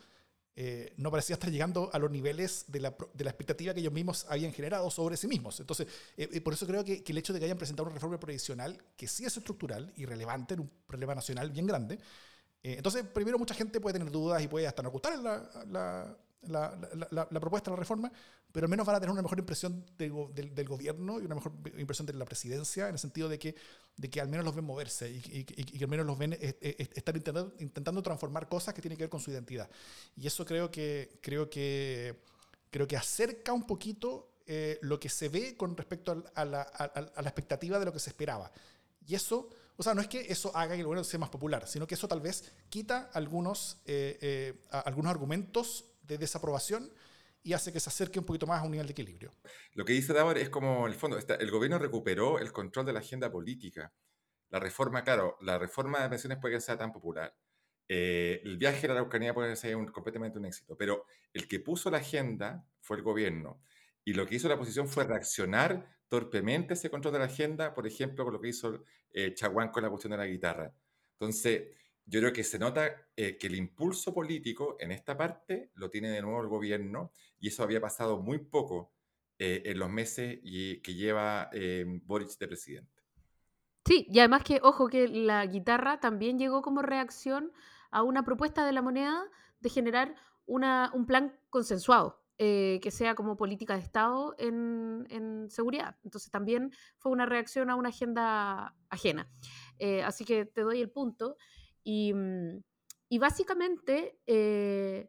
Speaker 1: eh, no parecía estar llegando a los niveles de la, de la, expectativa que ellos mismos habían generado sobre sí mismos. Entonces, eh, eh, por eso creo que, que, el hecho de que hayan presentado una reforma previsional que sí es estructural y relevante en un problema nacional bien grande, entonces, primero, mucha gente puede tener dudas y puede hasta no gustar la, la, la, la, propuesta de la reforma, pero al menos van a tener una mejor impresión del, del, gobierno y una mejor impresión de la presidencia, en el sentido de que, de que al menos los ven moverse y, y, que al menos los ven estar intentando, intentando transformar cosas que tienen que ver con su identidad. Y eso creo que, creo que, creo que acerca un poquito eh, lo que se ve con respecto a la, a la expectativa de lo que se esperaba. Y eso O sea, no es que eso haga que el gobierno sea más popular, sino que eso tal vez quita algunos, eh, eh, algunos argumentos de desaprobación y hace que se acerque un poquito más a un nivel de equilibrio.
Speaker 3: Lo que dice Davor es como, el fondo, el gobierno recuperó el control de la agenda política. La reforma, claro, la reforma de pensiones puede que sea tan popular. Eh, el viaje a la Araucanía puede ser un, completamente un éxito, pero el que puso la agenda fue el gobierno. Y lo que hizo la oposición fue reaccionar torpemente a ese control de la agenda, por ejemplo, con lo que hizo eh, Chaguán con la cuestión de la guitarra. Entonces, yo creo que se nota eh, que el impulso político en esta parte lo tiene de nuevo el gobierno y eso había pasado muy poco eh, en los meses que lleva eh, Boric de presidente.
Speaker 2: Sí, y además que, ojo, que la guitarra también llegó como reacción a una propuesta de la moneda de generar un plan consensuado. Que sea como política de Estado en, en, seguridad. Entonces también fue una reacción a una agenda ajena. así que te doy el punto. Y, mm, y básicamente, eh,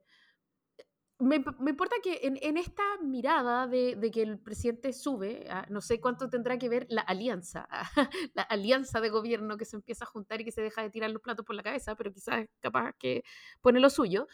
Speaker 2: me, me, importa que en, en esta mirada de, de, que el presidente sube, ah, no sé cuánto tendrá que ver la alianza, la alianza de gobierno que se empieza a juntar y que se deja de tirar los platos por la cabeza, pero quizás capaz que pone lo suyo.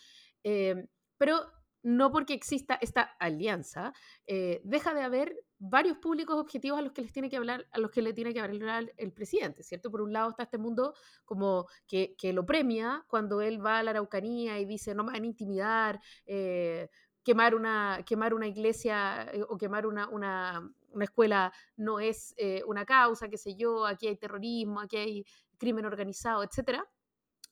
Speaker 2: Eh, pero no porque exista esta alianza, eh, deja de haber varios públicos objetivos a los que les tiene que hablar, a los que le tiene que hablar el presidente, ¿cierto? Por un lado está este mundo como que, lo premia cuando él va a la Araucanía y dice no me van a intimidar, eh, quemar, una, quemar una iglesia eh, o quemar una, una, una escuela no es una causa, qué sé yo, aquí hay terrorismo, aquí hay crimen organizado, etcétera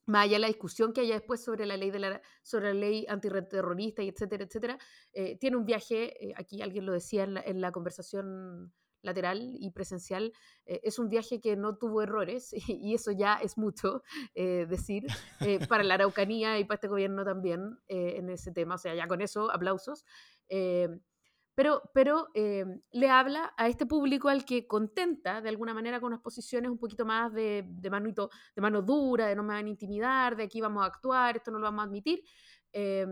Speaker 2: más allá de la discusión que haya después sobre la ley, de la, sobre la ley antiterrorista y etcétera, etcétera, eh, tiene un viaje, eh, aquí alguien lo decía en la, en la conversación lateral y presencial, eh, es un viaje que no tuvo errores y, y eso ya es mucho decir para la Araucanía y para este gobierno también en ese tema, o sea, ya con eso, aplausos pero, pero eh, le habla a este público al que contenta de alguna manera con unas posiciones un poquito más de, mano dura, de no me van a intimidar, de aquí vamos a actuar, esto no lo vamos a admitir, eh,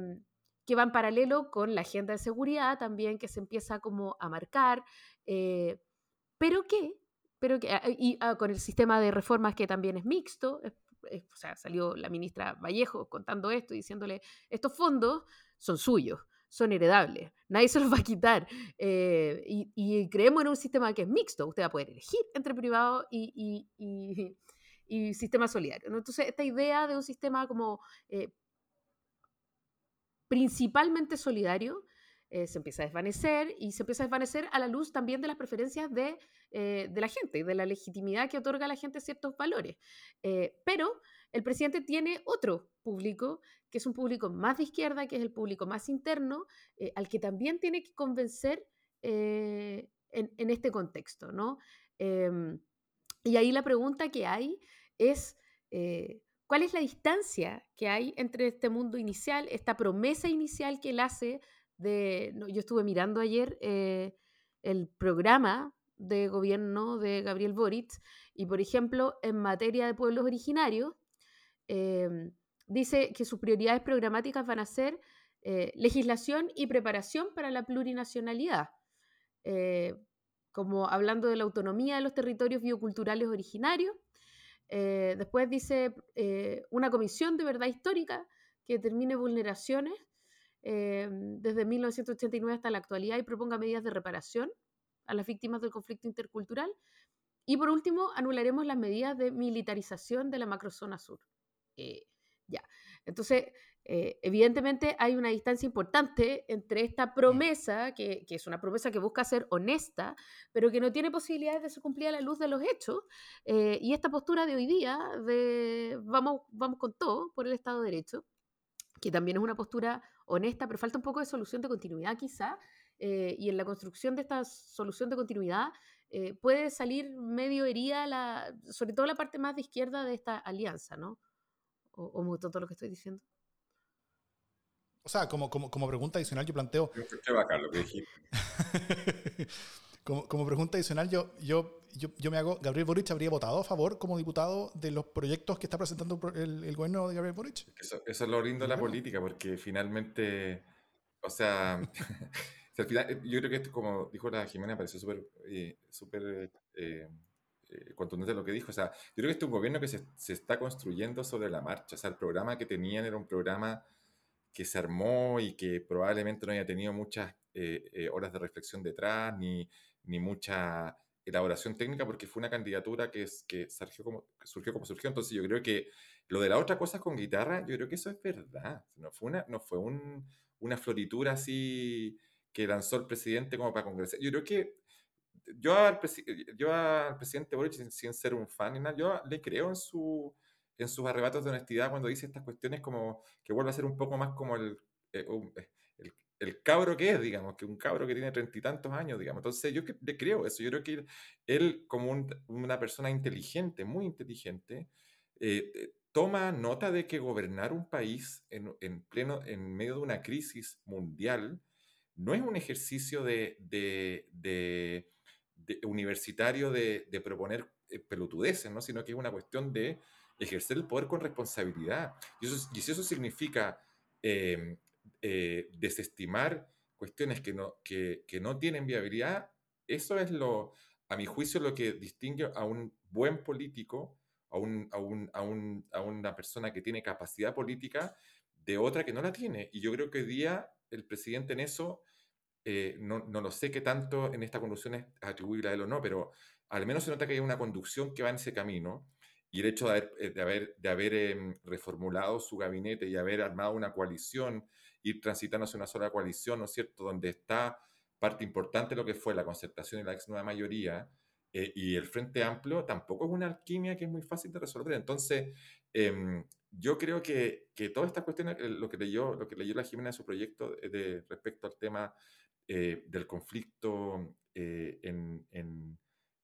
Speaker 2: que va en paralelo con la agenda de seguridad también que se empieza como a marcar, eh, pero que, pero que y, ah, con el sistema de reformas que también es mixto, o sea, salió la ministra Vallejo contando esto y diciéndole, estos fondos son suyos son heredables, nadie se los va a quitar. Eh, y, y, creemos en un sistema que es mixto, usted va a poder elegir entre privado y, y, y sistema solidario. Entonces, esta idea de un sistema como eh, principalmente solidario eh, se empieza a desvanecer y se empieza a desvanecer a la luz también de las preferencias de, eh, de la gente, de la legitimidad que otorga a la gente ciertos valores. Eh, pero el presidente tiene otro público, que es un público más de izquierda, que es el público más interno, al que también tiene que convencer en, este contexto, ¿no? Eh, y ahí la pregunta que hay es, ¿cuál es la distancia que hay entre este mundo inicial, esta promesa inicial que él hace yo estuve mirando ayer eh, el programa de gobierno de Gabriel Boric y, por ejemplo, en materia de pueblos originarios, eh, dice que sus prioridades programáticas van a ser eh, legislación y preparación para la plurinacionalidad, eh, como hablando de la autonomía de los territorios bioculturales originarios. Después dice una comisión de verdad histórica que determine vulneraciones eh, desde 1989 hasta la actualidad y proponga medidas de reparación a las víctimas del conflicto intercultural. Y por último, anularemos las medidas de militarización de la macrozona sur. Eh, ya. Entonces, eh, evidentemente hay una distancia importante entre esta promesa, que, que, es una promesa que busca ser honesta, pero que no tiene posibilidades de ser cumplida a la luz de los hechos, eh, y esta postura de hoy día de vamos, vamos con todo por el Estado de Derecho, que también es una postura honesta, pero falta un poco de solución de continuidad quizá, eh, y en la construcción de esta solución de continuidad eh, puede salir medio herida, la, sobre todo la parte más de izquierda de esta alianza, ¿no? ¿O, o me gustó todo lo que estoy diciendo?
Speaker 1: O sea, como, como, como pregunta adicional yo planteo...
Speaker 3: Qué bacán lo que dijiste.
Speaker 1: como, como, pregunta adicional yo, yo, yo, yo, me hago, ¿Gabriel Boric habría votado a favor como diputado de los proyectos que está presentando el, el gobierno de Gabriel Boric?
Speaker 3: Eso, eso es lo lindo de la política, porque finalmente, o sea, al final, yo creo que esto, como dijo la Jimena, pareció súper eh, super, eh, eh, contundente lo que dijo. O sea, yo creo que este es un gobierno que se, se, está construyendo sobre la marcha. O sea, el programa que tenían era un programa que se armó y que probablemente no haya tenido muchas eh, horas de reflexión detrás, ni, ni mucha elaboración técnica, porque fue una candidatura que, es, que surgió, como, surgió como surgió. Entonces yo creo que lo de la otra cosa con guitarra, yo creo que eso es verdad. No fue una, no fue un, una floritura así que lanzó el presidente como para congresar. Yo creo que yo al, yo al presidente Boric, sin, ser un fan, yo le creo en, su, en sus arrebatos de honestidad cuando dice estas cuestiones como que vuelve a ser un poco más como el, eh, el, el, cabro que es, digamos, que un cabro que tiene treinta y tantos años, digamos. Entonces yo le creo eso, yo creo que él, como una persona inteligente, muy inteligente, eh, eh, toma nota de que gobernar un país en, en, pleno, en medio de una crisis mundial no es un ejercicio de universitario de, proponer eh, pelotudeces, ¿no? sino que es una cuestión de ejercer el poder con responsabilidad. Y, eso, y si eso significa em, eh, desestimar cuestiones que no, que, que no tienen viabilidad, eso es lo, a mi juicio, lo que distingue a un buen político, a, un, a, un, a, un, a, una persona que tiene capacidad política de otra que no la tiene. Y yo creo que hoy día el presidente en eso eh, no, no, lo sé qué tanto en esta conducción es atribuible a él o no, pero al menos se nota que hay una conducción que va en ese camino y el hecho de haber, eh, de haber, de haber em, reformulado su gabinete y haber armado una coalición, ir transitando hacia una sola coalición, ¿no es cierto?, donde está parte importante de lo que fue la concertación y la ex nueva mayoría, eh, y el Frente Amplio tampoco es una alquimia que es muy fácil de resolver. Entonces, em, yo creo que, que todas estas cuestiones, lo que leyó, lo que leyó la Jimena en su proyecto de, respecto al tema eh, del conflicto eh, en, en,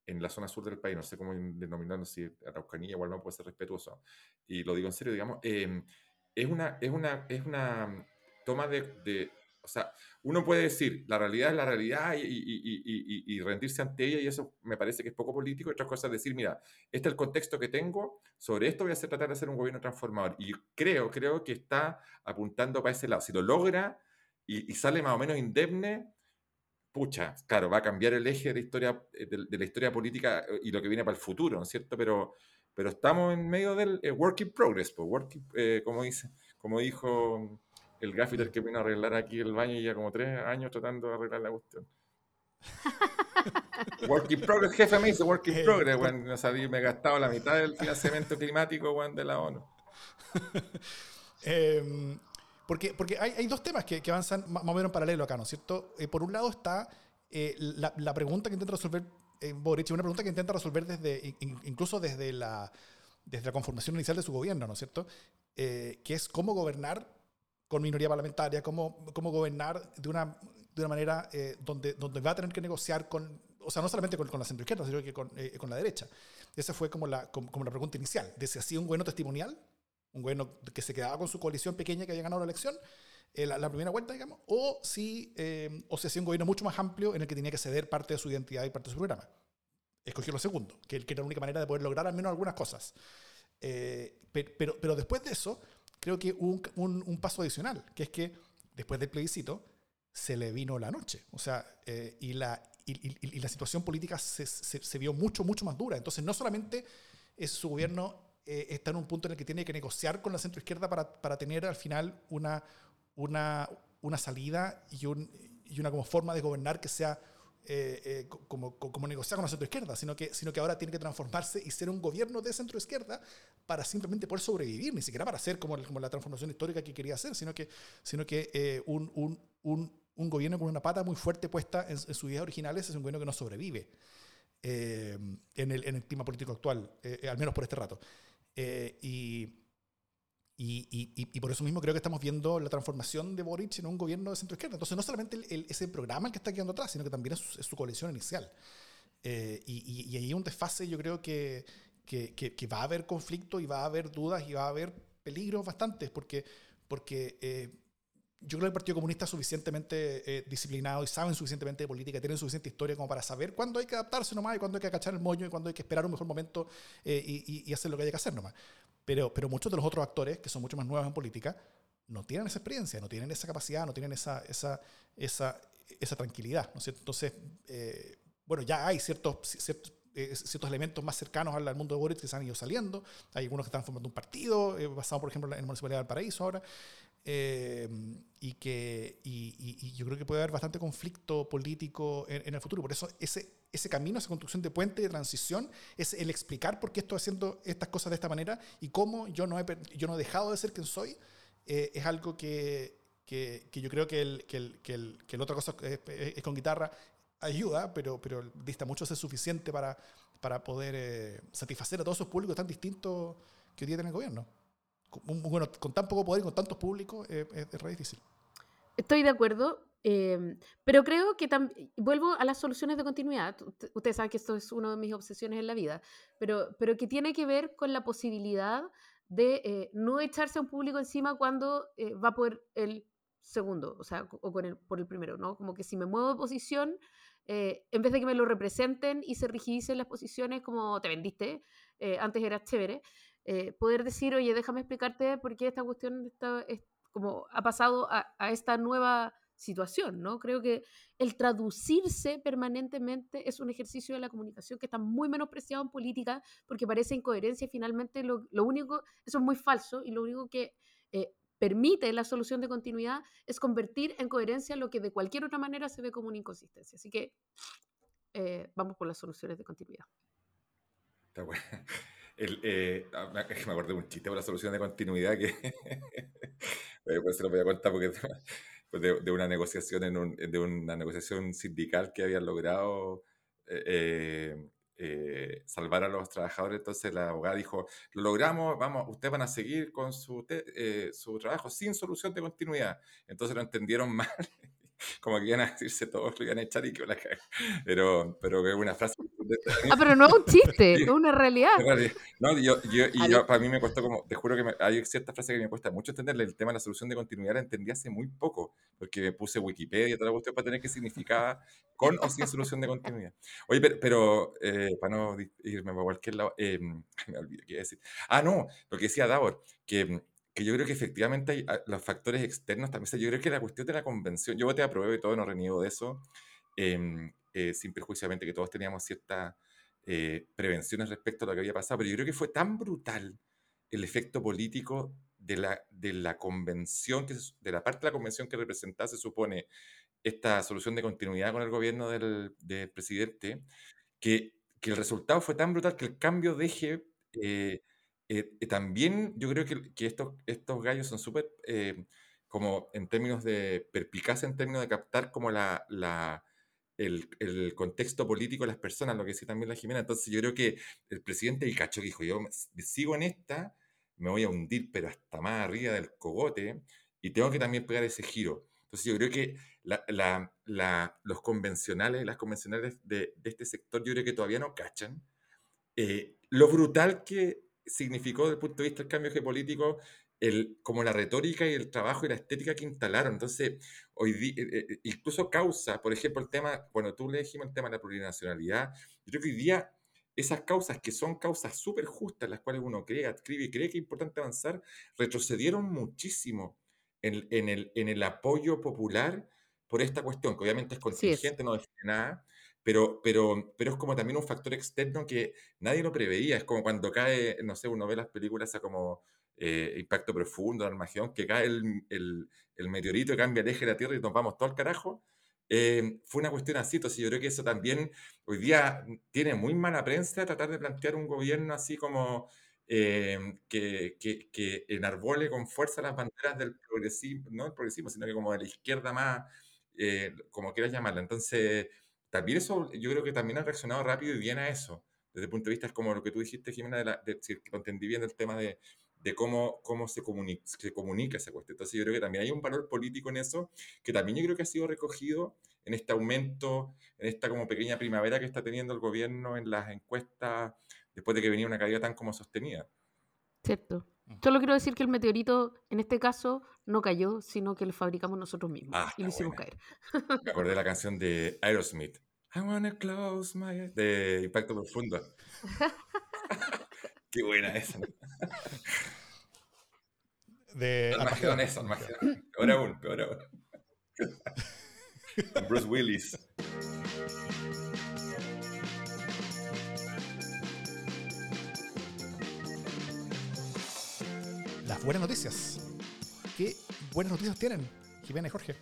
Speaker 3: en, la zona sur del país, no sé cómo denominarlo, si Araucanía igual no puede ser respetuoso, y lo digo en serio, digamos, eh, es, una, es, una, es una toma de, de, o sea, uno puede decir, la realidad es la realidad y, y, y, y, rendirse ante ella, y eso me parece que es poco político. Y otra cosa es decir, mira, este es el contexto que tengo, sobre esto voy a hacer, tratar de hacer un gobierno transformador. Y creo, creo que está apuntando para ese lado. Si lo logra, y, sale más o menos indemne, pucha, claro, va a cambiar el eje de la historia, eh, de, la historia política eh, y lo que viene para el futuro, ¿no es cierto? Pero, pero estamos en medio del eh, work in progress, work como, dice, como dijo el gaffiter que vino a arreglar aquí el baño y ya como tres años tratando de arreglar la cuestión. work in progress, jefe me dice work in progress, bueno, me he gastado la mitad del financiamiento climático bueno, de la ONU.
Speaker 1: eh, porque, porque hay, hay dos temas que, que, avanzan más o menos en paralelo acá, ¿no es cierto? Eh, por un lado está eh, la, la, pregunta que intenta resolver eh, Boric, una pregunta que intenta resolver desde, incluso desde la, desde la conformación inicial de su gobierno, ¿no es cierto? que es cómo gobernar con minoría parlamentaria, cómo, cómo gobernar de una, de una manera donde, donde va a tener que negociar con, o sea, no solamente con, con la centroizquierda, sino que con, con, la derecha. Esa fue como la, como, como la pregunta inicial, de si hacía un gobierno testimonial un gobierno que se quedaba con su coalición pequeña que había ganado la elección, eh, la, primera vuelta, digamos, o si, eh, o si hacía un gobierno mucho más amplio en el que tenía que ceder parte de su identidad y parte de su programa. Escogió lo segundo, que, que era la única manera de poder lograr al menos algunas cosas. Eh, pero, pero después de eso, creo que hubo un, un, paso adicional, que es que después del plebiscito se le vino la noche. O sea, y, la, y, y, la situación política se, se, se, vio mucho, mucho más dura. Entonces, no solamente es su gobierno eh, está en un punto en el que tiene que negociar con la centroizquierda para, para tener al final una, una, una salida y, un, y, una como forma de gobernar que sea eh, eh, como, como, negociar con la centroizquierda, sino que, sino que ahora tiene que transformarse y ser un gobierno de centroizquierda para simplemente poder sobrevivir, ni siquiera para hacer como, como la transformación histórica que quería hacer, sino que, sino que un, un, un, un, gobierno con una pata muy fuerte puesta en, en sus ideas originales es un gobierno que no sobrevive. en, el, en el clima político actual, al menos por este rato. Eh, y, y, y, por eso mismo creo que estamos viendo la transformación de Boric en un gobierno de centro izquierda. Entonces, no solamente el, ese programa el que está quedando atrás, sino que también es su, coalición inicial. Eh, y, ahí hay un desfase, yo creo que, que, que, va a haber conflicto y va a haber dudas y va a haber peligros bastantes, porque, porque eh, yo creo que el Partido Comunista es suficientemente eh, disciplinado y saben suficientemente de política, tienen suficiente historia como para saber cuándo hay que adaptarse nomás y cuándo hay que agachar el moño y cuándo hay que esperar un mejor momento eh, y, y, hacer lo que hay que hacer nomás. Pero, pero muchos de los otros actores, que son mucho más nuevos en política, no tienen esa experiencia, no tienen esa capacidad, no tienen esa, esa, esa, esa tranquilidad. ¿no es cierto? Entonces, eh, bueno, ya hay ciertos, ciertos eh, ciertos elementos más cercanos al, mundo de Boric que se han ido saliendo. Hay algunos que están formando un partido, basado por ejemplo en la Municipalidad del Paraíso ahora. Y que y, yo creo que puede haber bastante conflicto político en, el futuro. Por eso ese, ese camino, esa construcción de puente de transición, es el explicar por qué estoy haciendo estas cosas de esta manera y cómo yo no he, yo no he dejado de ser quien soy, es algo que, que, yo creo que el, que el, que el, que otra cosa es, con guitarra ayuda, pero, pero dista mucho ser suficiente para, para poder eh, satisfacer a todos esos públicos tan distintos que hoy día tiene el gobierno. Bueno, con tan poco poder y con tantos públicos es, es re difícil.
Speaker 2: Estoy de acuerdo, em, pero creo que vuelvo a las soluciones de continuidad. Ustedes saben que esto es una de mis obsesiones en la vida, pero, pero que tiene que ver con la posibilidad de eh, no echarse a un público encima cuando eh, va por el segundo, o sea, o con el, por el primero, ¿no? Como que si me muevo de posición, eh, en vez de que me lo representen y se rigidicen las posiciones como te vendiste, eh, antes era chévere, eh, poder decir, oye, déjame explicarte por qué esta cuestión está, es, como ha pasado a, a, esta nueva situación, ¿no? Creo que el traducirse permanentemente es un ejercicio de la comunicación que está muy menospreciado en política porque parece incoherencia y finalmente lo, lo único, eso es muy falso y lo único que permite la solución de continuidad es convertir en coherencia lo que de cualquier otra manera se ve como una inconsistencia. Así que eh, vamos por las soluciones de continuidad.
Speaker 3: Está bueno. Eh, ah, me acordé de un chiste por la solución de continuidad que pues se lo voy a contar porque de, una negociación en de una negociación sindical que habían logrado eh, eh, salvar a los trabajadores. Entonces la abogada dijo, lo logramos, vamos, ustedes van a seguir con su, eh, su trabajo sin solución de continuidad. Entonces lo entendieron mal como que iban a decirse todos, lo iban a echar y que la Pero, pero es una frase.
Speaker 2: Ah, pero no es un chiste, es una realidad.
Speaker 3: No, yo, yo, y yo, para mí me costó como, te juro que hay ciertas frases que me cuesta mucho entenderle. El tema de la solución de continuidad la entendí hace muy poco, porque me puse Wikipedia y toda la cuestión para tener que significaba con o sin solución de continuidad. Oye, pero, pero eh, para no irme a cualquier lado, eh, me olvidé qué decir. Ah, no, lo que decía Davor, que que yo creo que efectivamente hay, ah, los factores externos también. yo creo que la cuestión de la convención, yo voté a prueba y todo, no reniego de eso, em, eh, sin perjuiciamente que todos teníamos ciertas eh, prevenciones respecto a lo que había pasado, pero yo creo que fue tan brutal el efecto político de la, de la convención, que, de la parte de la convención que representaba, se supone, esta solución de continuidad con el gobierno del, del presidente, que, que, el resultado fue tan brutal que el cambio de eje eh, eh, eh, también yo creo que, que estos, estos gallos son súper, eh, como en términos de perpicacia, en términos de captar como la, la el, el, contexto político de las personas, lo que decía también la Jimena. Entonces yo creo que el presidente el cacho dijo, yo sigo en esta, me voy a hundir, pero hasta más arriba del cogote, y tengo que también pegar ese giro. Entonces yo creo que la, la, la, los convencionales, las convencionales de, de, este sector, yo creo que todavía no cachan lo brutal que significó desde el punto de vista del cambio geopolítico el, como la retórica y el trabajo y la estética que instalaron. Entonces, hoy eh, eh, incluso causa, por ejemplo, el tema, bueno, tú le dijimos el tema de la plurinacionalidad, yo creo que hoy día esas causas que son causas súper justas, las cuales uno cree, escribe y cree que es importante avanzar, retrocedieron muchísimo en, en, el, en el apoyo popular por esta cuestión, que obviamente es contingente, no define nada, pero, pero, pero es como también un factor externo que nadie lo preveía. Es como cuando cae, no sé, uno ve las películas a como eh, Impacto Profundo, Armagedón, que cae el, el, el, meteorito cambia el eje de la Tierra y nos vamos todo al carajo. Eh, fue una cuestión así, entonces yo creo que eso también hoy día tiene muy mala prensa tratar de plantear un gobierno así como eh, que, que, que, enarbole con fuerza las banderas del progresismo, no el progresismo, sino que como de la izquierda más, como quieras llamarla. Entonces, también eso, yo creo que también han reaccionado rápido y bien a eso. Desde el punto de vista, es como lo que tú dijiste, Jimena, de, la, si entendí bien el tema de, de cómo, cómo se, comunica, se comunica esa cuestión. Entonces yo creo que también hay un valor político en eso, que también yo creo que ha sido recogido en este aumento, en esta como pequeña primavera que está teniendo el gobierno en las encuestas, después de que venía una caída tan como sostenida.
Speaker 2: Cierto. Solo quiero decir que el meteorito, en este caso, no cayó, sino que lo fabricamos nosotros mismos ah, y lo hicimos caer.
Speaker 3: Me acordé de la canción de Aerosmith. I wanna close my eyes. De Impacto Profundo. Qué buena esa. De Armagedón, eso, Armagedón. Peor aún, peor aún. Bruce Willis.
Speaker 1: Buenas noticias. ¿Qué buenas noticias tienen, Jimena y Jorge?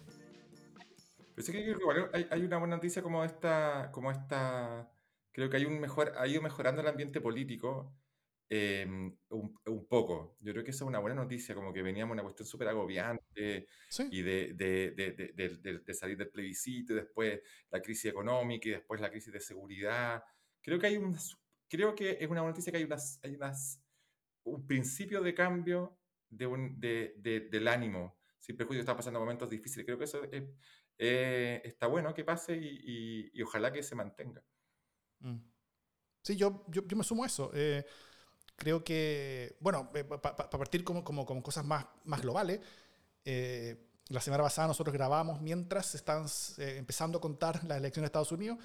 Speaker 3: Sí que hay, hay, una buena noticia como esta, como esta, creo que hay un mejor, ha ido mejorando el ambiente político Em, un, poco. Yo creo que esa es una buena noticia, como que veníamos una cuestión súper agobiante y de, de, de, salir del plebiscito y después la crisis económica y después la crisis de seguridad. Creo que hay un, creo que es una buena noticia que hay unas, hay unas, un principio de cambio de un, del ánimo. Sin prejuicio está pasando momentos difíciles. Creo que eso eh, está bueno que pase y, y, ojalá que se mantenga.
Speaker 1: Mm. Sí, yo, yo, yo, me sumo a eso. Eh, creo que, bueno, eh, para partir como, como, como, cosas más, más globales, eh, la semana pasada nosotros grabamos mientras están eh, empezando a contar las elecciones de Estados Unidos.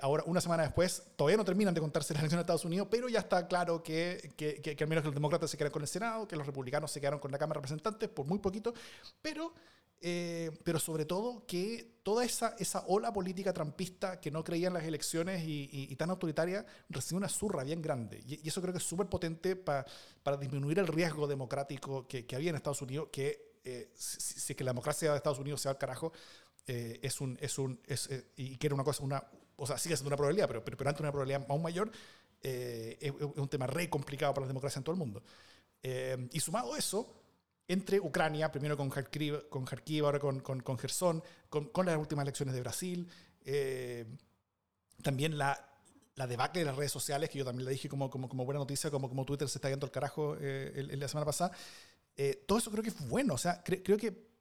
Speaker 1: Ahora, una semana después, todavía no terminan de contarse las elecciones de Estados Unidos, pero ya está claro que, que, que, al menos los demócratas se quedan con el Senado, que los republicanos se quedaron con la Cámara de Representantes por muy poquito, pero eh, pero sobre todo que toda esa, esa ola política trampista que no creía en las elecciones y, tan autoritaria recibe una zurra bien grande. Y, eso creo que es súper potente para disminuir el riesgo democrático que, que, había en Estados Unidos, que eh, si, que la democracia de Estados Unidos se va al carajo, eh, es un, es un, y que era una cosa, una, o sea, sigue siendo una probabilidad, pero, pero, pero ante una probabilidad aún mayor, es, un tema re complicado para la democracia en todo el mundo. y sumado a eso, entre Ucrania, primero con Kharkiv, con ahora con, con, con Gerson, con, con, las últimas elecciones de Brasil, eh, también la, la debacle de las redes sociales, que yo también le dije como, como, como buena noticia, como, como Twitter se está yendo al carajo eh, la semana pasada, eh, todo eso creo que es bueno, o sea, creo que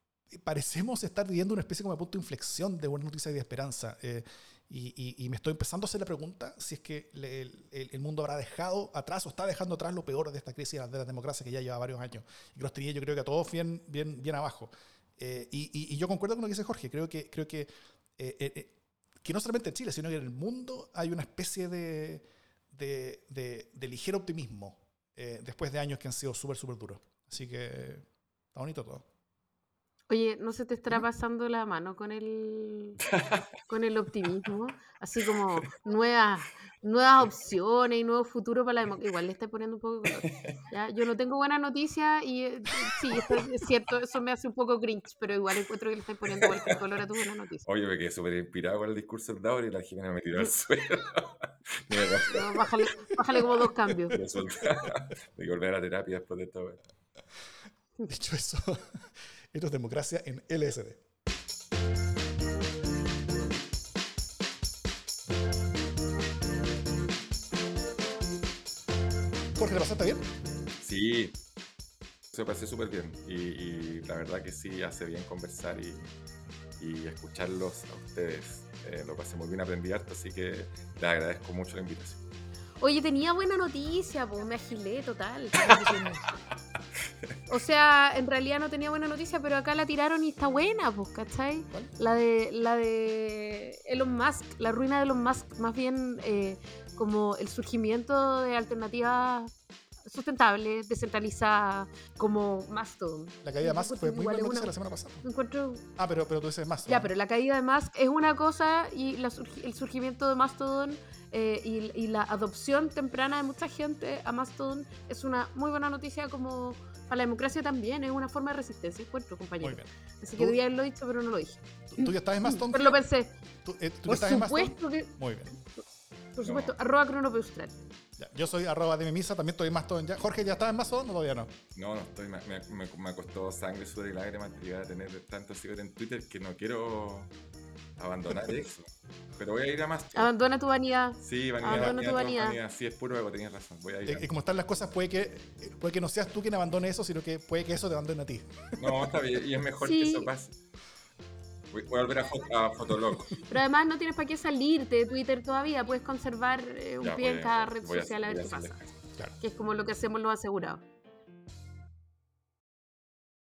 Speaker 1: parecemos estar viviendo una especie como de punto de inflexión de buenas noticias y de esperanza. Y, me estoy empezando a hacer la pregunta si es que el, mundo habrá dejado atrás o está dejando atrás lo peor de esta crisis de la democracia que ya lleva varios años. Y los tenía yo creo que a todos bien, bien, bien abajo. Eh, y, yo concuerdo con lo que dice Jorge. Creo que, creo que, eh, eh, que no solamente en Chile, sino que en el mundo hay una especie de, de, de, ligero optimismo después de años que han sido súper, súper duros. Así que está bonito todo.
Speaker 2: Oye, ¿no se te estará pasando la mano con el, con el optimismo? Así como nuevas, nuevas opciones y nuevos futuros para la democracia. Igual le está poniendo un poco de color. ¿ya? Yo no tengo buena noticia y eh, sí, es cierto, eso me hace un poco cringe, pero igual encuentro que le está poniendo cualquier color a tu buena noticia.
Speaker 3: Oye, me quedé súper inspirado con el discurso del Daur y la Jimena me tiró al suelo.
Speaker 2: bájale, bájale, como dos cambios.
Speaker 3: Me volver a la terapia después de esto.
Speaker 1: Dicho eso. Esto es democracia en LSD. Jorge, ¿la pasaste bien?
Speaker 3: Sí, se pasé súper bien. Y, la verdad que sí, hace bien conversar y, escucharlos a ustedes. Eh, lo pasé muy bien, aprendí harto, así que les agradezco mucho la invitación.
Speaker 2: Oye, tenía buena noticia, pues me agilé total. o sea, en realidad no tenía buena noticia, pero acá la tiraron y está buena, pues, ¿cachai? La de, la de Elon Musk, la ruina de Elon Musk, más bien eh, como el surgimiento de alternativas sustentables, descentralizadas, como Mastodon.
Speaker 1: La caída de Musk fue muy buena noticia la semana pasada.
Speaker 2: Encuentro...
Speaker 1: Ah, pero, pero tú dices Mastodon.
Speaker 2: Ya, pero la caída de Musk es una cosa y el surgimiento de Mastodon eh, y, la adopción temprana de mucha gente a Mastodon es una muy buena noticia como para la democracia también, es una forma de resistencia, encuentro, compañero. Así que debía haberlo dicho, pero no lo dije.
Speaker 1: ¿Tú, ya estás en Mastodon?
Speaker 2: Pero lo pensé.
Speaker 1: ¿Tú, eh, por supuesto que... Muy bien.
Speaker 2: Por supuesto, arroba cronopeustral.
Speaker 1: yo soy arroba de mi misa, también estoy en Mastodon ya. Jorge, ¿ya estás en Mastodon o todavía no?
Speaker 3: No, no estoy, me, me, me, costó sangre, sudor y lágrimas llegar a tener tantos seguidores en Twitter que no quiero abandonar eso. Pero voy a ir a más.
Speaker 2: Abandona tu vanidad.
Speaker 3: Sí, vanidad.
Speaker 2: Abandona tu vanidad.
Speaker 3: Sí, es puro ego, tenías razón. Voy a ir.
Speaker 1: Y, como están las cosas, puede que, puede que no seas tú quien abandone eso, sino que puede que eso te abandone a ti.
Speaker 3: No, está bien. Y es mejor que eso pase. Voy, a volver a, Fotolog.
Speaker 2: Pero además no tienes para qué salirte de Twitter todavía. Puedes conservar eh, un pie en cada red social a ver qué pasa. Que es como lo que hacemos los asegurados.